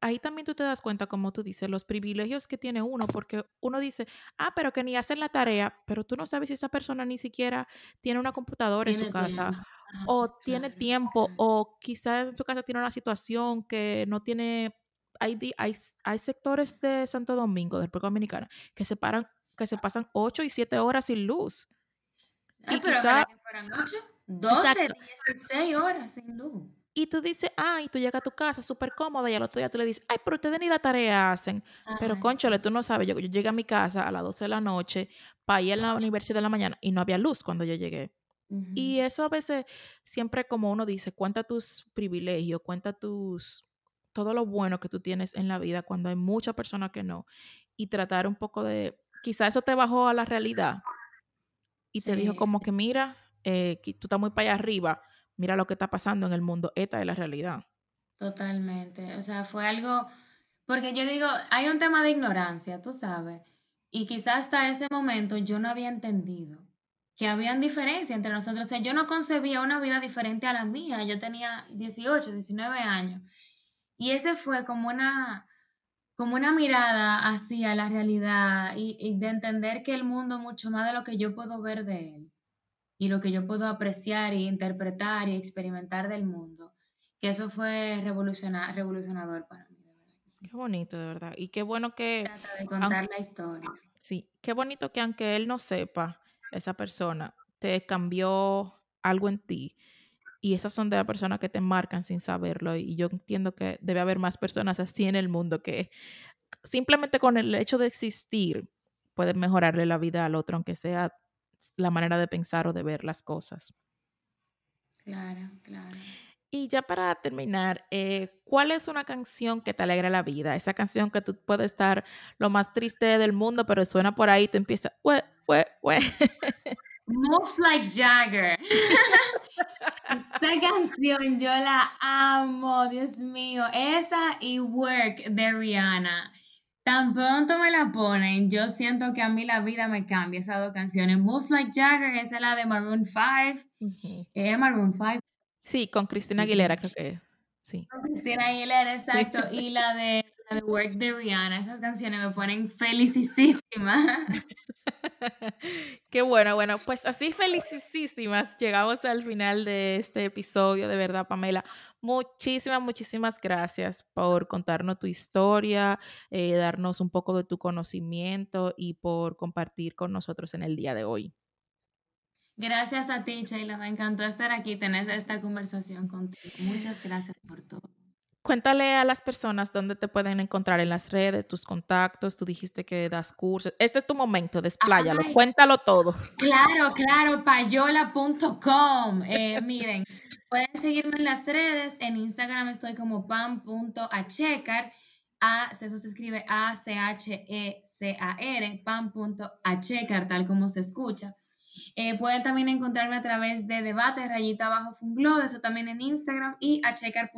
Speaker 1: ahí también tú te das cuenta, como tú dices, los privilegios que tiene uno, porque uno dice, ah, pero que ni hacen la tarea, pero tú no sabes si esa persona ni siquiera tiene una computadora en su casa o tiene tiempo, o quizás en su casa tiene una situación que no tiene, hay, hay, hay sectores de Santo Domingo, del República Dominicana, que se, paran, que se pasan 8 y 7 horas sin luz.
Speaker 2: Ay, pero quizá, que fueran 8, 12, 16 horas sin luz.
Speaker 1: Y tú dices, ay, tú llegas a tu casa súper cómoda y al otro día tú le dices, ay, pero ustedes ni la tarea hacen. pero, conchole, tú no sabes, yo, yo llegué a mi casa a las 12 de la noche para ir a la universidad de la mañana y no había luz cuando yo llegué. Y eso a veces, siempre como uno dice, cuenta tus privilegios, cuenta tus, todo lo bueno que tú tienes en la vida cuando hay muchas personas que no. Y tratar un poco de, quizá eso te bajó a la realidad y te dijo como que mira, eh, tú estás muy para allá arriba, mira lo que está pasando en el mundo, esta es la realidad.
Speaker 2: Totalmente, o sea, fue algo, porque yo digo, hay un tema de ignorancia, tú sabes, y quizás hasta ese momento yo no había entendido que habían diferencia entre nosotros. O sea, yo no concebía una vida diferente a la mía. Yo tenía 18, 19 años. Y ese fue como una, como una mirada hacia la realidad y, de entender que el mundo mucho más de lo que yo puedo ver de él y lo que yo puedo apreciar y interpretar y experimentar del mundo. Que eso fue revolucionador para mí, de verdad.
Speaker 1: Qué bonito, de verdad. Y qué bueno que...
Speaker 2: Trata de contar la historia.
Speaker 1: Sí, qué bonito que aunque él no sepa, esa persona te cambió algo en ti. Y esas son de las personas que te marcan sin saberlo. Y yo entiendo que debe haber más personas así en el mundo que simplemente con el hecho de existir pueden mejorarle la vida al otro, aunque sea la manera de pensar o de ver las cosas.
Speaker 2: Claro, claro.
Speaker 1: Y ya para terminar, eh, ¿cuál es una canción que te alegra la vida? Esa canción que tú puedes estar lo más triste del mundo, pero suena por ahí y te empieza,
Speaker 2: Most Like Jagger. Esta canción yo la amo, Dios mío. Esa y Work de Rihanna. Tan pronto me la ponen, yo siento que a mí la vida me cambia esas dos canciones. Most Like Jagger, esa es la de Maroon 5. Era Maroon 5.
Speaker 1: Sí, con Cristina Aguilera creo que sí.
Speaker 2: Con Cristina Aguilera, exacto. Y la de, de Work de Rihanna, esas canciones me ponen felicísima.
Speaker 1: Qué bueno, bueno, pues así felicísimas llegamos al final de este episodio, de verdad, Pamela. Muchísimas, muchísimas gracias por contarnos tu historia, eh, darnos un poco de tu conocimiento y por compartir con nosotros en el día de hoy.
Speaker 2: Gracias a ti, Sheila. Me encantó estar aquí, tener esta conversación contigo. Muchas gracias por todo.
Speaker 1: Cuéntale a las personas dónde te pueden encontrar en las redes, tus contactos. Tú dijiste que das cursos. Este es tu momento, despláyalo, cuéntalo todo.
Speaker 2: Claro, claro, payola.com. Eh, miren, pueden seguirme en las redes. En Instagram estoy como pam.achecar. A, eso se escribe A-C-H-E-C-A-R, pam.achecar, tal como se escucha. Eh, pueden también encontrarme a través de debate rayita abajo funglod, eso también en Instagram y a checar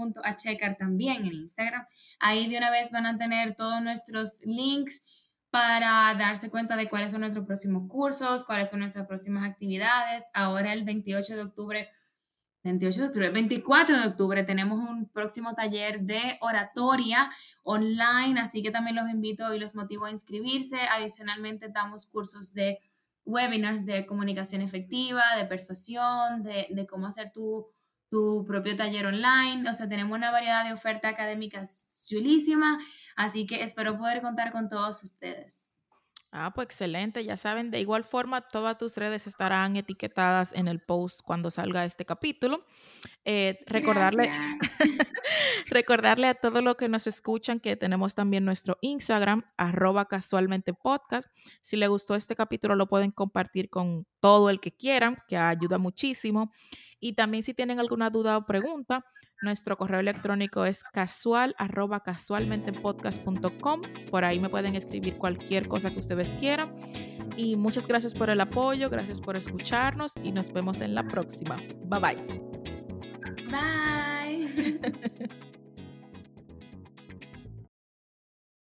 Speaker 2: también en Instagram. Ahí de una vez van a tener todos nuestros links para darse cuenta de cuáles son nuestros próximos cursos, cuáles son nuestras próximas actividades. Ahora el 28 de octubre 28 de octubre, 24 de octubre tenemos un próximo taller de oratoria online, así que también los invito y los motivo a inscribirse. Adicionalmente damos cursos de webinars de comunicación efectiva, de persuasión, de, cómo hacer tu, tu, propio taller online. O sea, tenemos una variedad de oferta académica chulísima, así que espero poder contar con todos ustedes.
Speaker 1: Ah, pues excelente, ya saben, de igual forma todas tus redes estarán etiquetadas en el post cuando salga este capítulo. Eh, recordarle, recordarle a todos los que nos escuchan que tenemos también nuestro Instagram, arroba casualmente podcast. Si le gustó este capítulo lo pueden compartir con todo el que quieran, que ayuda muchísimo. Y también si tienen alguna duda o pregunta, nuestro correo electrónico es casual arroba casualmentepodcast.com. Por ahí me pueden escribir cualquier cosa que ustedes quieran. Y muchas gracias por el apoyo, gracias por escucharnos y nos vemos en la próxima. Bye bye.
Speaker 2: Bye.